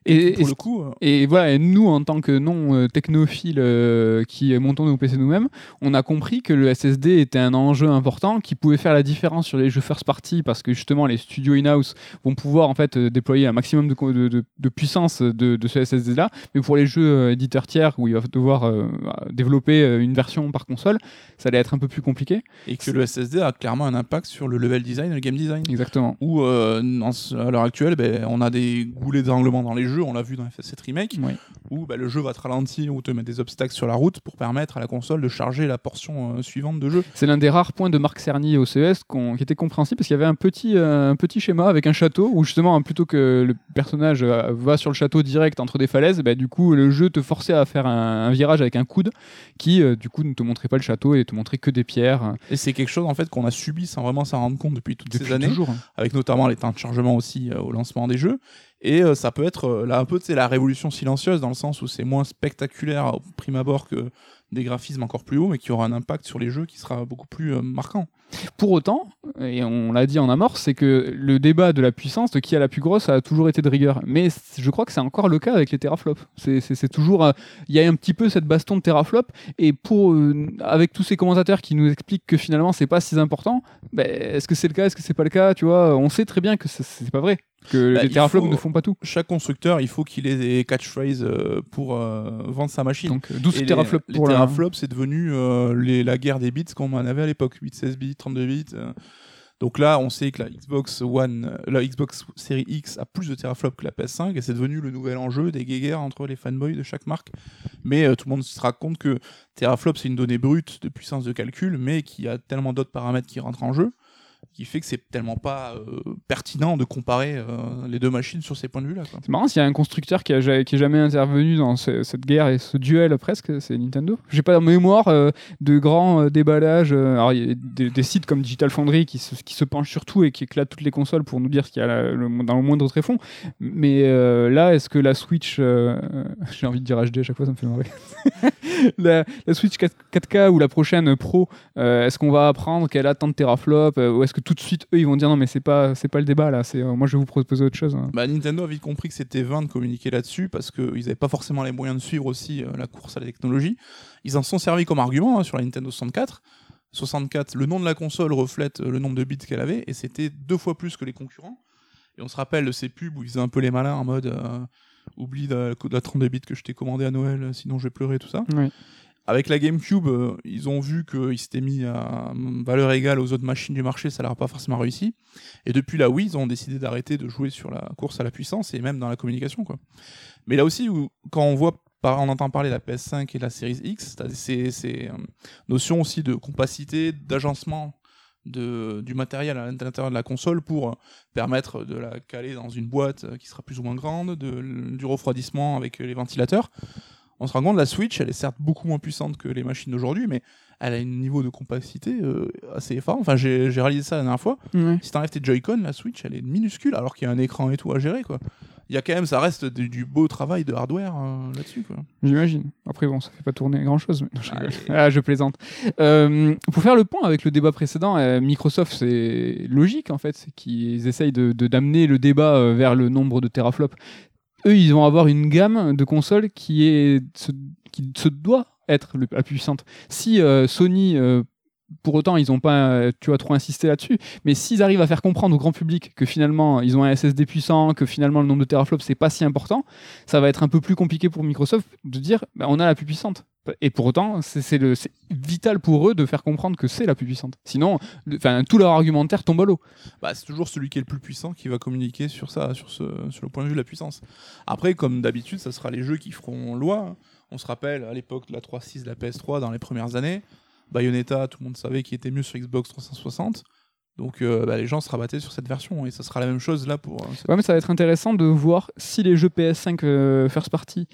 Et, Pour et le coup, euh, Et voilà, et nous, en tant que non-technophiles euh, qui montons nos PC nous-mêmes, on a compris que le SSD était un enjeu important qui pouvait faire la différence sur les jeux first party parce que justement, les studios in-house vont pouvoir en fait euh, déployer un maximum de, de, de- de puissance de, de ce SSD-là. Mais pour les jeux euh, éditeurs tiers où il va devoir euh, développer euh, une version par console, ça allait être un peu plus compliqué. et que le SSD a clairement un impact sur le level design et le game design. Exactement. Où euh, à l'heure actuelle, ben, on a des goulets d'éranglement dans les jeux, on l'a vu dans FF7 Remake, Oui. où ben, le jeu va te ralentir ou te mettre des obstacles sur la route pour permettre à la console de charger la portion euh, suivante de jeu. C'est l'un des rares points de Marc Cerny au CES qui était compréhensible parce qu'il y avait un petit, euh, un petit schéma avec un château où justement hein, plutôt que le personnage euh, va sur le château direct entre des falaises, bah, du coup le jeu te forçait à faire un, un virage avec un coude qui euh, du coup ne te montrait pas le château et te montrait que des pierres Et c'est quelque chose en fait qu'on a subi sans vraiment s'en rendre compte depuis toutes depuis ces années. toujours. hein. avec notamment les temps de chargement aussi au lancement des jeux. Et euh, ça peut être euh, là un peu la révolution silencieuse dans le sens où c'est moins spectaculaire au prime abord que des graphismes encore plus hauts, mais qui aura un impact sur les jeux qui sera beaucoup plus euh, marquant. Pour autant, et on l'a dit en amorce, c'est que le débat de la puissance, de qui a la plus grosse, a toujours été de rigueur. Mais je crois que c'est encore le cas avec les teraflops. C'est- toujours, euh, il y a un petit peu cette baston de teraflop. Et pour, euh, avec tous ces commentateurs qui nous expliquent que finalement c'est pas si important, ben, est-ce que c'est le cas, est-ce que c'est pas le cas Tu vois, on sait très bien que c'est- pas vrai, que Bah, les teraflops faut- ne font pas tout. Chaque constructeur, il faut qu'il ait des catchphrases euh, pour euh, vendre sa machine. Donc euh, 12 Et les- teraflops les, pour la. teraflops, c'est devenu euh, les- la guerre des bits qu'on en avait à l'époque, 8, 16 bits, 32 bits. euh. Donc là, on sait que la Xbox One, euh, la Xbox Series X a plus de teraflops que la PS5 et c'est devenu le nouvel enjeu des guéguerres entre les fanboys de chaque marque. Mais euh, tout le monde se rend que teraflop c'est une donnée brute de puissance de calcul, mais qui a tellement d'autres paramètres qui rentrent en jeu, qui fait que c'est tellement pas euh, pertinent de comparer euh, les deux machines sur ces points de vue là. Quoi. C'est marrant, s'il y a un constructeur qui, a, qui est jamais intervenu dans ce- cette guerre et ce duel presque, c'est Nintendo. J'ai pas en mémoire euh, de grands euh, déballages. euh, alors, il y a des, des sites comme Digital Foundry qui se, qui se penchent sur tout et qui éclatent toutes les consoles pour nous dire ce qu'il y a là, le- dans le moindre tréfonds. Mais euh, là, est-ce que la Switch, euh, j'ai envie de dire HD à chaque fois, ça me fait marrer. la, Switch 4, k ou la prochaine Pro, euh, est-ce qu'on va apprendre qu'elle a tant de teraflops euh, ou est-ce que tout de suite eux ils vont dire non mais c'est pas c'est pas le débat là, c'est moi je vais vous proposer autre chose. hein. Bah, Nintendo a vite compris que c'était vain de communiquer là-dessus parce qu'ils n'avaient pas forcément les moyens de suivre aussi la course à la technologie. Ils en sont servis comme argument hein, sur la Nintendo 64. 64, le nom de la console reflète le nombre de bits qu'elle avait et c'était deux fois plus que les concurrents. Et on se rappelle de ces pubs où ils faisaient un peu les malins en mode euh, oublie la, la 32 bits que je t'ai commandé à Noël, sinon je vais pleurer, tout ça. Oui. Avec la GameCube, euh, ils ont vu qu'ils s'étaient mis à valeur égale aux autres machines du marché, ça leur a pas forcément réussi. Et depuis la Wii, ils ont décidé d'arrêter de jouer sur la course à la puissance et même dans la communication. Quoi. Mais là aussi, où, quand on voit on entend parler de la PS5 et la Series X, ces, ces euh, notions aussi de compacité, d'agencement de, du matériel à l'intérieur de la console pour permettre de la caler dans une boîte qui sera plus ou moins grande, de, du refroidissement avec les ventilateurs. On se rend compte, la Switch, elle est certes beaucoup moins puissante que les machines d'aujourd'hui, mais elle a un niveau de compacité euh, assez fort. Enfin, j'ai réalisé ça la dernière fois. Ouais. Si t'enlèves tes Joy-Con, la Switch, elle est minuscule, alors qu'il y a un écran et tout à gérer, quoi. Il y a quand même, ça reste du, du beau travail de hardware euh, là-dessus. J'imagine. Après, bon, ça fait pas tourner grand chose. Mais... Ah, je plaisante. Euh, pour faire le point avec le débat précédent, euh, Microsoft, c'est logique en fait, c'est qu'ils essayent de d'amener le débat euh, vers le nombre de teraflops. Eux, ils vont avoir une gamme de consoles qui est se- qui se doit être le- la puissante. Si Sony pour autant, ils n'ont pas, euh, tu vois, trop insisté là-dessus. Mais s'ils arrivent à faire comprendre au grand public que finalement, ils ont un SSD puissant, que finalement le nombre de teraflops c'est pas si important, ça va être un peu plus compliqué pour Microsoft de dire, bah, on a la plus puissante. Et pour autant, c'est vital pour eux de faire comprendre que c'est la plus puissante. Sinon, le- tout leur argumentaire tombe à l'eau. Bah, c'est toujours celui qui est le plus puissant qui va communiquer sur ça, sur, le point de vue de la puissance. Après, comme d'habitude, ça sera les jeux qui feront loi. On se rappelle à l'époque de la 3.6 de la PS3 dans les premières années, Bayonetta, tout le monde savait qu'il était mieux sur Xbox 360. Donc euh, bah, les gens se rabattaient sur cette version et ça sera la même chose là pour. euh, Ouais, mais ça va être intéressant de voir si les jeux PS5 euh, first party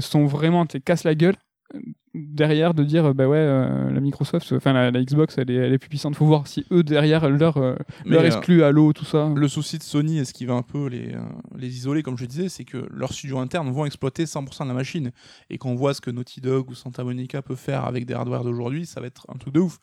sont vraiment, cassent la gueule derrière de dire euh, bah ouais euh, la Microsoft enfin la, la Xbox elle est, elle est plus puissante faut voir si eux derrière leur euh, leur euh, exclut Halo tout ça Le souci de Sony, et ce qui va un peu les, euh, les isoler, comme je disais, c'est que leurs studios internes vont exploiter 100% de la machine. Et quand on voit ce que Naughty Dog ou Santa Monica peut faire avec des hardware d'aujourd'hui, ça va être un truc de ouf.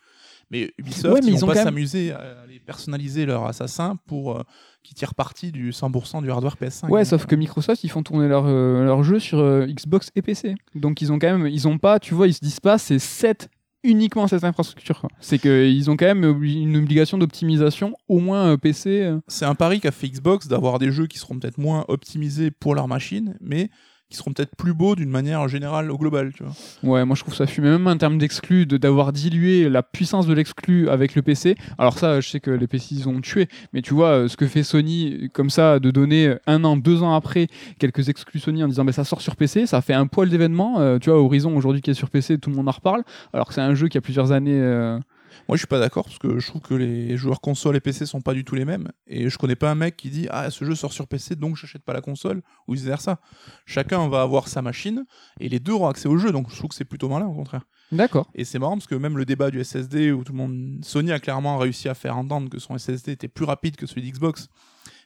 Mais Ubisoft, Ouais, mais ils, ils vont ont pas même- s'amuser à aller personnaliser leur assassin pour euh, qu'ils tirent parti du 100% du hardware PS5. Ouais, hein. sauf que Microsoft, ils font tourner leur, euh, leur jeu sur euh, Xbox et PC. Donc ils ont quand même, ils ont pas, tu vois, ils se disent pas, c'est cette uniquement cette infrastructure. C'est qu'ils ont quand même une obligation d'optimisation, au moins euh, PC. euh. C'est un pari qu'a fait Xbox d'avoir des jeux qui seront peut-être moins optimisés pour leur machine, mais qui seront peut-être plus beaux d'une manière générale au global, tu vois. Ouais, moi je trouve ça fume. Même en termes d'exclus, de- d'avoir dilué la puissance de l'exclu avec le PC. Alors ça, je sais que les PC ils ont tué, mais tu vois euh, ce que fait Sony, euh, comme ça, de donner un an, deux ans après quelques exclus Sony en disant bah, ça sort sur PC, ça fait un poil d'événement. Euh, tu vois, Horizon aujourd'hui qui est sur PC, tout le monde en reparle, alors que c'est un jeu qui a plusieurs années. euh, Moi, je suis pas d'accord parce que je trouve que les joueurs console et PC sont pas du tout les mêmes. Et je connais pas un mec qui dit Ah, ce jeu sort sur PC donc j'achète pas la console ou vice versa. Chacun va avoir sa machine et les deux auront accès au jeu donc je trouve que c'est plutôt malin au contraire. D'accord. Et c'est marrant parce que même le débat du SSD où tout le monde. Sony a clairement réussi à faire entendre que son SSD était plus rapide que celui d'Xbox.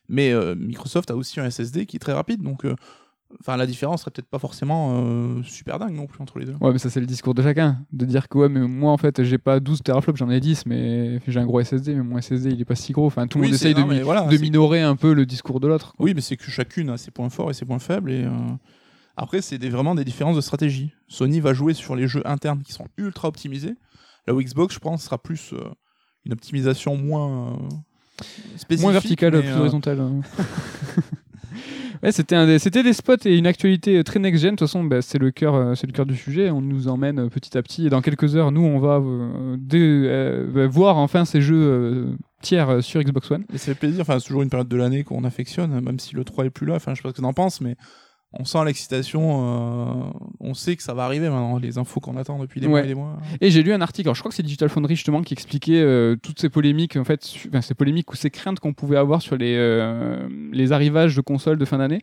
Mais euh, Microsoft a aussi un SSD qui est très rapide donc. euh, Enfin, la différence serait peut-être pas forcément euh, super dingue non plus entre les deux. Ouais, mais ça c'est le discours de chacun. De dire que ouais, mais moi en fait j'ai pas 12 teraflops, j'en ai 10, mais j'ai un gros SSD, mais mon SSD il est pas si gros. Enfin, tout le Oui, monde essaye de, mi- voilà, minorer un peu le discours de l'autre. Oui, mais c'est que chacune a ses points forts et ses points faibles. Et euh, après, c'est des- vraiment des différences de stratégie. Sony va jouer sur les jeux internes qui sont ultra optimisés. Là où Xbox, je pense, sera plus euh, une optimisation moins spécifique. Moins vertical, mais, plus horizontal. hein. ouais, c'était des, spots et une actualité euh, très next-gen. De toute façon, bah, c'est le cœur, euh, c'est le cœur du sujet. On nous emmène euh, petit à petit. Et dans quelques heures, nous, on va bah, voir enfin ces jeux tiers sur Xbox One. Et fait plaisir. Enfin, c'est toujours une période de l'année qu'on affectionne, même si le 3 est plus là. Enfin, je sais pas ce que t'en penses, mais on sent l'excitation. euh, on sait que ça va arriver maintenant. Les infos qu'on attend depuis des mois et des mois. Et j'ai lu un article, alors je crois que c'est Digital Foundry justement qui expliquait euh, toutes ces polémiques, en fait, enfin, ces polémiques ou ces craintes qu'on pouvait avoir sur les, euh, les arrivages de consoles de fin d'année,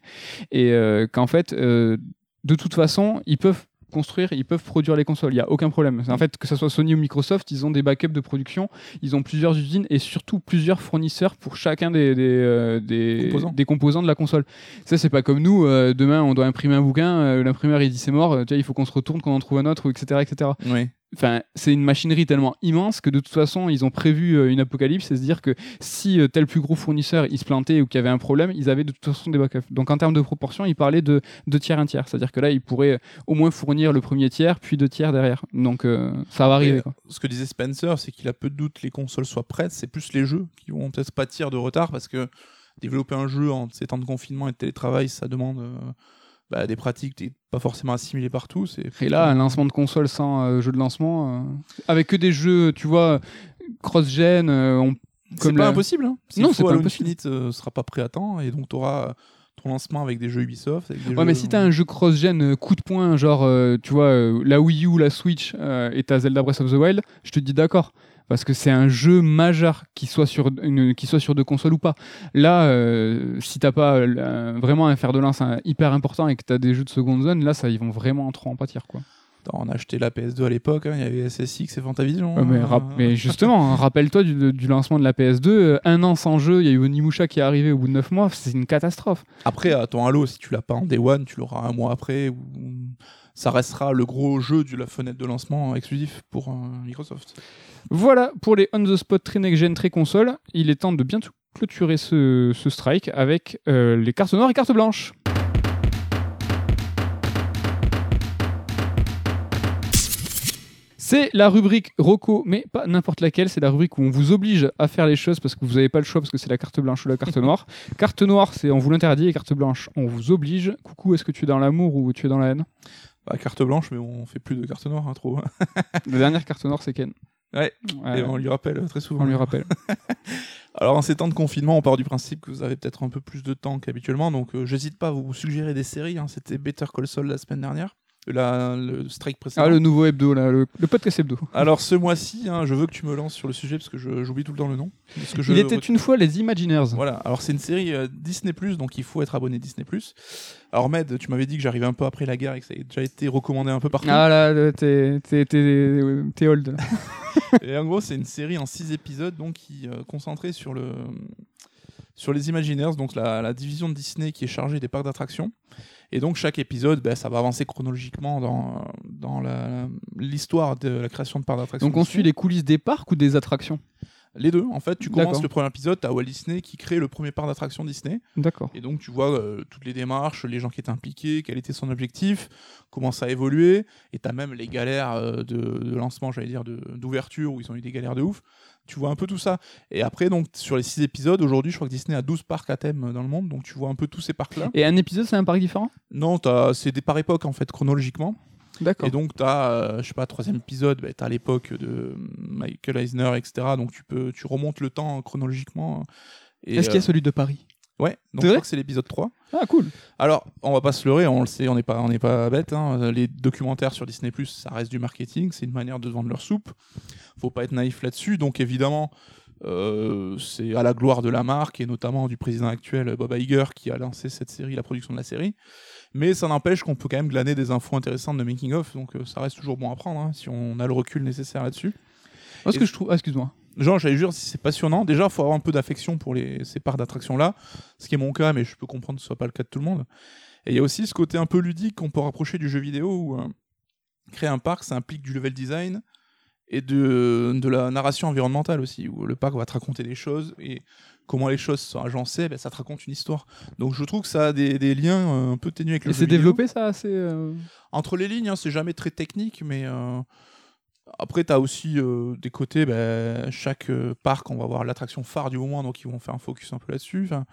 et euh, qu'en fait, euh, de toute façon, ils peuvent construire, ils peuvent produire les consoles. Il y a aucun problème. En fait, que ce soit Sony ou Microsoft, ils ont des backups de production, ils ont plusieurs usines et surtout plusieurs fournisseurs pour chacun des des, euh, des, Composants. des composants de la console. Ça, c'est pas comme nous. euh, demain, on doit imprimer un bouquin, euh, l'imprimeur il dit c'est mort. tu vois, il faut qu'on se retourne, qu'on en trouve un autre, etc., etc Oui. Enfin, c'est une machinerie tellement immense que de toute façon, ils ont prévu euh, une apocalypse et se dire que si euh, tel plus gros fournisseur il se plantait ou qu'il y avait un problème, ils avaient de toute façon des backups. Donc en termes de proportion, ils parlaient de deux tiers, un tiers. C'est-à-dire que là, ils pourraient euh, au moins fournir le premier tiers, puis deux tiers derrière. Donc euh, ça va arriver. quoi. Ce que disait Spencer, c'est qu'il a peu de doute que les consoles soient prêtes. C'est plus les jeux qui vont peut-être pâtir de retard parce que développer un jeu en ces temps de confinement et de télétravail, ça demande euh, bah, des pratiques pas forcément assimilées partout. C'est Et là, un lancement de console sans euh, jeu de lancement, euh, avec que des jeux, tu vois, cross-gen, euh, on c'est pas la- impossible. Hein. Non, c'est pas impossible. Infinite euh, sera pas prêt à temps et donc tu auras ton lancement avec des jeux Ubisoft. Avec des Ouais, mais si t'as un jeu cross-gen coup de poing, genre, tu vois, la Wii U, la Switch et t'as Zelda Breath of the Wild, je te dis d'accord. Parce que c'est un jeu majeur, qui soit sur, une, qui soit sur deux consoles ou pas. Là, euh, si t'as pas euh, vraiment un fer de lance hein, hyper important et que t'as des jeux de seconde zone, là, ça, ils vont vraiment trop en pâtir, quoi. Attends, on a acheté la PS2 à l'époque, hein, il y avait SSX et Fantavision. Mais, hein. mais justement, hein, rappelle-toi du, du lancement de la PS2, euh, un an sans jeu, il y a eu Onimusha qui est arrivé au bout de 9 mois, c'est une catastrophe. Après, à ton Halo, si tu l'as pas en Day One, tu l'auras un mois après. Ou... Ça restera le gros jeu de la fenêtre de lancement exclusif pour euh, Microsoft. Voilà pour les on the spot très next gen très console. Il est temps de bien clôturer ce, ce strike avec euh, les cartes noires et cartes blanches. C'est la rubrique Rocco, mais pas n'importe laquelle. C'est la rubrique où on vous oblige à faire les choses parce que vous n'avez pas le choix parce que c'est la carte blanche ou la carte noire. carte noire, c'est on vous l'interdit et carte blanche, on vous oblige. Coucou, est-ce que tu es dans l'amour ou tu es dans la haine? Bah, carte blanche, mais on fait plus de carte noire, hein, trop. La dernière carte noire, c'est Ken. Ouais, Ouais, Et on lui rappelle euh, très souvent. on lui rappelle. Alors, en ces temps de confinement, on part du principe que vous avez peut-être un peu plus de temps qu'habituellement. Donc, euh, j'hésite pas à vous suggérer des séries. hein. C'était Better Call Saul la semaine dernière. La- le strike précédent. Ah, le nouveau hebdo, là, le, le podcast hebdo. Alors, ce mois-ci, hein, je veux que tu me lances sur le sujet parce que j'oublie tout le temps le nom. Parce que je- Il était une fois les Imagineers. Voilà, alors c'est une série euh, Disney donc il faut être abonné Disney Alors Med, tu m'avais dit que j'arrivais un peu après la guerre et que ça avait déjà été recommandé un peu partout. Ah là, t'es old. Et en gros, c'est une série en six épisodes donc qui euh, concentrée sur le sur les Imagineers, donc la, la division de Disney qui est chargée des parcs d'attractions. Et donc chaque épisode, ben, ça va avancer chronologiquement dans, dans l'histoire de la création de parcs d'attractions. Donc on suit les coulisses des parcs ou des attractions? Les deux. En fait, tu commences le premier épisode, t'as Walt Disney qui crée le premier parc d'attractions Disney. D'accord. Et donc tu vois euh, toutes les démarches, les gens qui étaient impliqués, quel était son objectif, comment ça a évolué, et t'as même les galères euh, de, de lancement, j'allais dire, d'ouverture, où ils ont eu des galères de ouf. Tu vois un peu tout ça. Et après, donc sur les six épisodes, aujourd'hui, je crois que Disney a 12 parcs à thème dans le monde, donc tu vois un peu tous ces parcs-là. Et un épisode, c'est un parc différent? Non, c'est des par époque, en fait, chronologiquement. D'accord. Et donc, tu as, je sais pas, troisième épisode, bah, tu as l'époque de Michael Eisner, etc. Donc, tu, peux, tu remontes le temps chronologiquement. Et, Est-ce qu'il y a euh, celui de Paris? Ouais, donc je crois que c'est l'épisode 3. Ah, cool. Alors, on va pas se leurrer, on le sait, on n'est pas, on pas bête. hein. Les documentaires sur Disney ça reste du marketing, c'est une manière de vendre leur soupe. Faut pas être naïf là-dessus. Donc, évidemment, euh, c'est à la gloire de la marque et notamment du président actuel Bob Iger qui a lancé cette série, la production de la série. Mais ça n'empêche qu'on peut quand même glaner des infos intéressantes de making of, donc euh, ça reste toujours bon à prendre hein, si on a le recul nécessaire là-dessus. Ce que je trouve. Ah, excuse-moi. Genre, j'allais dire, si c'est passionnant, déjà, il faut avoir un peu d'affection pour les, ces parcs d'attractions-là, ce qui est mon cas, mais je peux comprendre que ce soit pas le cas de tout le monde. Et il y a aussi ce côté un peu ludique qu'on peut rapprocher du jeu vidéo, où euh, créer un parc, ça implique du level design et de, de la narration environnementale aussi, où le parc va te raconter des choses, et comment les choses sont agencées, ben, ça te raconte une histoire. Donc je trouve que ça a des, des liens euh, un peu ténus avec le Et jeu c'est vidéo. développé, ça assez. euh, Entre les lignes, hein, c'est jamais très technique, mais euh, après, tu as aussi euh, des côtés, ben, chaque euh, parc, on va voir l'attraction phare du moment, donc ils vont faire un focus un peu là-dessus. Enfin,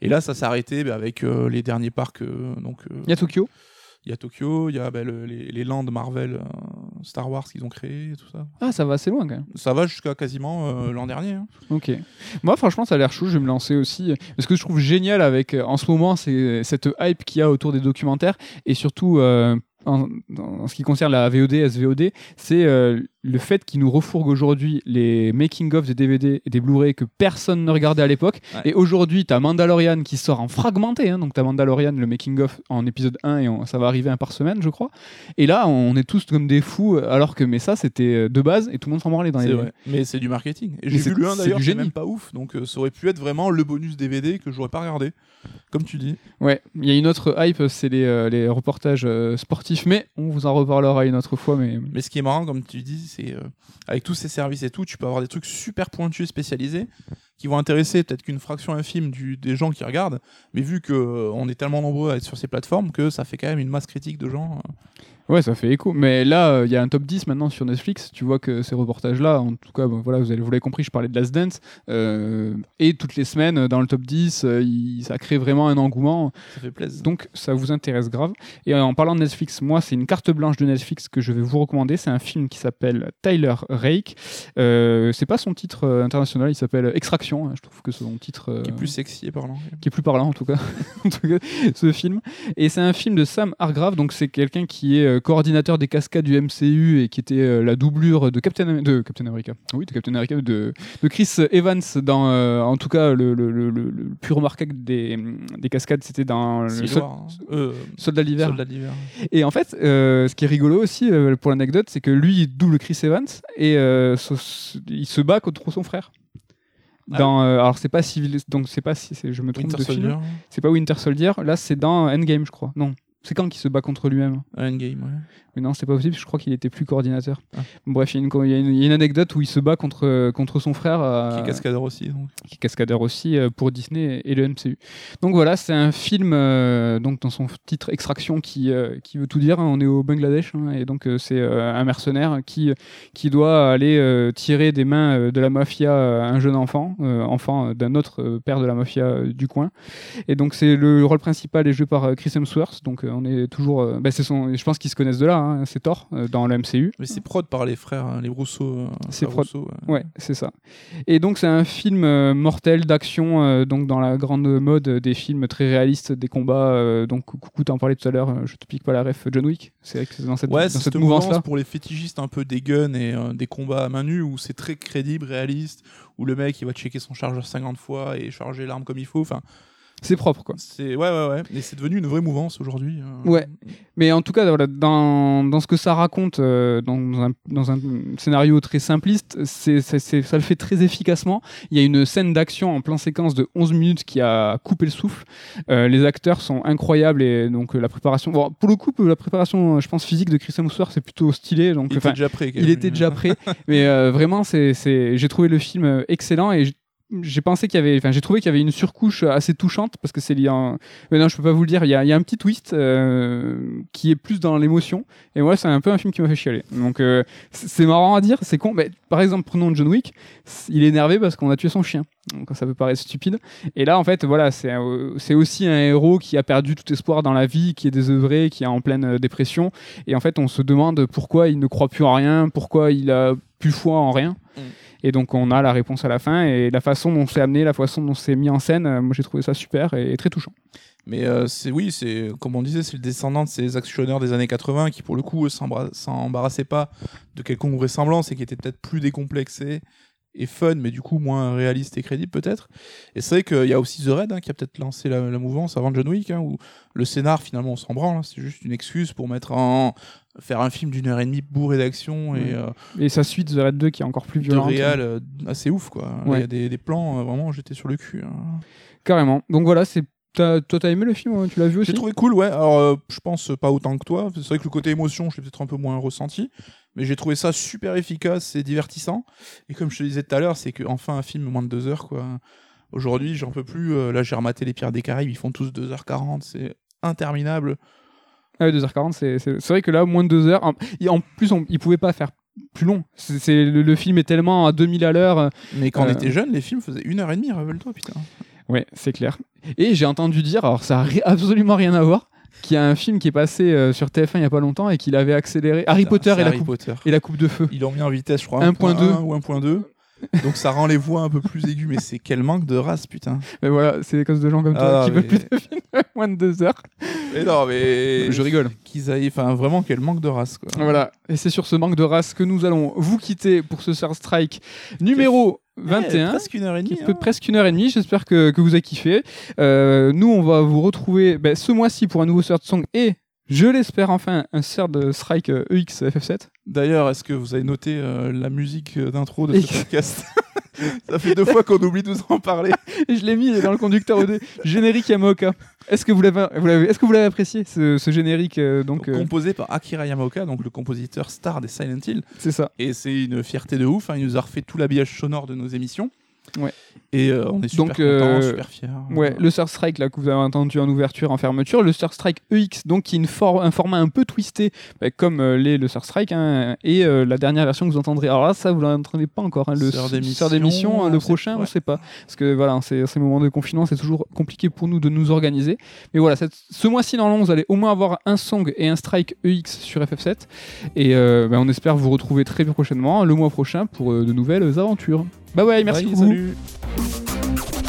Et là, ça s'est arrêté ben, avec euh, les derniers parcs. donc, Il y a Tokyo. il y a Tokyo, il y a ben, le- les, les lands Marvel, Star Wars qu'ils ont créés, et tout ça. Ah, ça va assez loin quand même. Ça va jusqu'à quasiment l'an dernier. hein. Ok. Moi, franchement, ça a l'air chou. Je vais me lancer aussi. Ce que je trouve génial avec, en ce moment, c'est cette hype qu'il y a autour des documentaires et surtout. En, en ce qui concerne la VOD, SVOD, c'est euh, le fait qu'ils nous refourguent aujourd'hui les making-of des DVD et des Blu-ray que personne ne regardait à l'époque. Ouais. Et aujourd'hui, t'as Mandalorian qui sort en fragmenté. Hein, donc t'as Mandalorian, le making-of en épisode 1 et on- ça va arriver un par semaine, je crois. Et là, on est tous comme des fous, alors que mais ça, c'était euh, de base et tout le monde s'en branlait dans les. Vrai. Mais c'est du marketing. Et j'ai vu le 1 c'est d'ailleurs, c'est même pas ouf. Donc euh, ça aurait pu être vraiment le bonus DVD que j'aurais pas regardé. Comme tu dis. Ouais, il y a une autre hype, c'est les, euh, les reportages euh, mais on vous en reparlera une autre fois. Mais ce qui est marrant, comme tu dis, c'est euh, avec tous ces services et tout, tu peux avoir des trucs super pointus et spécialisés qui vont intéresser peut-être qu'une fraction infime des gens qui regardent. Mais vu que euh, est tellement nombreux à être sur ces plateformes que ça fait quand même une masse critique de gens. euh. Ouais, ça fait écho. Mais là, euh, il y a un top 10 maintenant sur Netflix. Tu vois que ces reportages-là, en tout cas, bon, voilà, vous, avez- vous l'avez compris, je parlais de Last Dance. euh, et toutes les semaines, euh, dans le top 10, euh, il- ça crée vraiment un engouement. Ça fait plaisir. Donc, ça vous intéresse grave. Et en parlant de Netflix, moi, c'est une carte blanche de Netflix que je vais vous recommander. C'est un film qui s'appelle Tyler Rake. C'est pas son titre international, il s'appelle Extraction. hein. Je trouve que son titre. qui est plus sexy et parlant. qui est plus parlant en tout cas, en tout cas ce film. Et c'est un film de Sam Hargrave, donc c'est quelqu'un qui est euh, coordinateur des cascades du MCU et qui était euh, la doublure de Captain, de Captain America. Oui, de Captain America, de, de Chris Evans dans, euh, en tout cas, le, le, le, plus remarquable des, des cascades, c'était dans le Sol- hein. Soldat d'hiver. Et en fait, ce qui est rigolo aussi pour l'anecdote, c'est que lui, il double Chris Evans et so- il se bat contre son frère. Ah Dans, euh, alors c'est pas civil, donc c'est pas si je me trompe Winter de film. Soldier. C'est pas Winter Soldier, là c'est dans Endgame, je crois. Non, c'est quand qu'il se bat contre lui-même? Endgame, ouais. Mais non, c'est pas possible, je crois qu'il était plus coordinateur. Ah. Bref, il y, a une- y y a anecdote où il se bat contre, contre son frère, euh, Qui est cascadeur aussi. Donc. qui est cascadeur aussi euh, pour Disney et le MCU. Donc voilà, c'est un film euh, donc dans son titre Extraction qui, euh, qui veut tout dire. hein. on est au Bangladesh hein, et donc c'est un mercenaire qui, qui doit aller tirer des mains de la mafia un jeune enfant, enfant d'un autre père de la mafia du coin. Et donc c'est le rôle principal est joué par Chris Hemsworth. Donc on est toujours, bah, c'est son, je pense qu'ils se connaissent de là. hein, c'est Thor euh, dans le MCU. Mais c'est prod par les frères, hein, les Rousseau. euh, C'est prod- Rousseau, ouais. Ouais, c'est ça. Et donc c'est un film euh, mortel d'action, euh, donc dans la grande mode des films très réalistes, des combats. donc coucou, t'en parlais tout à l'heure, je te pique pas la ref, John Wick. C'est vrai que c'est dans cette, Ouais, dans cette cette mouvance mouvance-là. pour les fétichistes un peu des guns et des combats à main nue où c'est très crédible, réaliste, où le mec il va checker son chargeur 50 fois et charger l'arme comme il faut. Enfin, C'est propre quoi. c'est ouais ouais ouais. Et c'est devenu une vraie mouvance aujourd'hui. euh. Ouais. Mais en tout cas, voilà, dans, dans ce que ça raconte, euh, dans, un, dans un scénario très simpliste, c'est, c'est- c'est- ça le fait très efficacement. Il y a une scène d'action en plan séquence de 11 minutes qui a coupé le souffle. Euh, les acteurs sont incroyables et donc la préparation. Bon, pour le coup, la préparation, je pense, physique de Chris Hemsworth, c'est plutôt stylé. Donc, Il était déjà prêt. il était déjà prêt. mais vraiment, c'est, c'est, j'ai trouvé le film excellent et j'ai pensé qu'il y avait, enfin, j'ai trouvé qu'il y avait une surcouche assez touchante parce que c'est lié en... Mais non, je peux pas vous le dire. Il y a, un petit twist euh, qui est plus dans l'émotion. Et moi, c'est un peu un film qui m'a fait chialer. Donc, euh, c'est marrant à dire, c'est con. Mais, par exemple, prenons John Wick. Il est énervé parce qu'on a tué son chien. Donc, ça peut paraître stupide. Et là, en fait, voilà, c'est un- c'est aussi un héros qui a perdu tout espoir dans la vie, qui est désœuvré, qui est en pleine euh, dépression. Et en fait, on se demande pourquoi il ne croit plus en rien, pourquoi il a plus foi en rien. Mm. Et donc, on a la réponse à la fin. Et la façon dont c'est amené, la façon dont c'est mis en scène, euh, moi, j'ai trouvé ça super et très touchant. Mais euh, c'est oui, c'est comme on disait, c'est le descendant de ces actionneurs des années 80 qui pour le coup s'embra- s'embarrassaient pas de quelconque vraisemblance et qui étaient peut-être plus décomplexés et fun, mais du coup moins réaliste et crédible peut-être. Et c'est vrai qu'il y a aussi The Red hein, qui a peut-être lancé la, la mouvance avant John Wick, hein, où le scénar finalement on s'en branle, hein, c'est juste une excuse pour mettre en faire un film d'une heure et demie bourré d'action et Ouais. euh, Et sa suite, The Red 2, qui est encore plus de violente. réal euh, assez ouf quoi. Il Ouais. y a des, des plans euh, vraiment j'étais sur le cul. Carrément. Donc voilà, c'est. Toi, t'as aimé le film hein, Tu l'as vu aussi? J'ai trouvé cool, ouais. Alors, euh, je pense pas autant que toi. C'est vrai que le côté émotion, je l'ai peut-être un peu moins ressenti. Mais j'ai trouvé ça super efficace et divertissant. Et comme je te disais tout à l'heure, c'est que enfin un film moins de deux heures, quoi. Aujourd'hui, j'en peux plus. Euh, là, j'ai rematé Les Pierres des Caraïbes, ils font tous 2h40. C'est interminable. Ah ouais, 2h40, c'est vrai que là, moins de 2 heures. En, en plus, on, ils pouvaient pas faire plus long. C'est le, le film est tellement à 2000 à l'heure. euh, Mais quand on Euh. était jeune, les films faisaient une heure et demie, rappelle-toi, putain. Ouais, c'est clair. Et j'ai entendu dire, alors ça a ri- absolument rien à voir, qu'il y a un film qui est passé euh, sur TF1 il y a pas longtemps et qu'il avait accéléré. Harry Putain, Potter et la, coupe, Potter. et la coupe de feu. Ils l'ont mis en vitesse, je crois, 1.2 1.1 ou 1.2. Donc ça rend les voix un peu plus aiguës, mais c'est quel manque de race, putain. Mais voilà, c'est à cause de gens comme toi Ah, qui veulent mais- plus de films moins de 2 heures. Mais non, mais. Je rigole. Qu'ils aillent. Enfin, vraiment, quel manque de race, quoi. Voilà, et c'est sur ce manque de race que nous allons vous quitter pour ce Star Strike numéro Eh, 21. presque une heure et demie. hein. presque une heure et demie. J'espère que, que vous avez kiffé. Euh, nous, on va vous retrouver ben, ce mois-ci pour un nouveau Third Song et, je l'espère, enfin, un Third Strike euh, EX FF7. D'ailleurs, est-ce que vous avez noté euh, la musique euh, d'intro de ce podcast Ça fait deux fois qu'on oublie de vous en parler. Je l'ai mis dans le conducteur OD. Générique Yamaoka. Est-ce que vous l'avez, vous l'avez- est-ce que vous l'avez apprécié ce, ce générique euh, donc euh, Composé par Akira Yamaoka, donc le compositeur star des Silent Hill. c'est ça. Et c'est une fierté de ouf. hein, Il nous a refait tout l'habillage sonore de nos émissions. Ouais. Et euh, on est super Donc, contents, euh, super fiers. Ouais, le Star Strike là que vous avez entendu en ouverture, en fermeture, le Star Strike EX donc qui est une for- un format un peu twisté bah, comme euh, l'est le Star Strike hein, et euh, la dernière version que vous entendrez. Alors là, ça vous l'entendez pas encore. hein, le Sœur d'émission, hein, le on prochain, on ouais. sait pas parce que voilà, ces, ces moments de confinement, c'est toujours compliqué pour nous de nous organiser. Mais voilà, cette- ce mois-ci normalement, vous allez au moins avoir un Song et un Strike EX sur FF7 et bah, on espère vous retrouver très prochainement le mois prochain pour de nouvelles aventures. Bye bye, merci beaucoup. salut. Música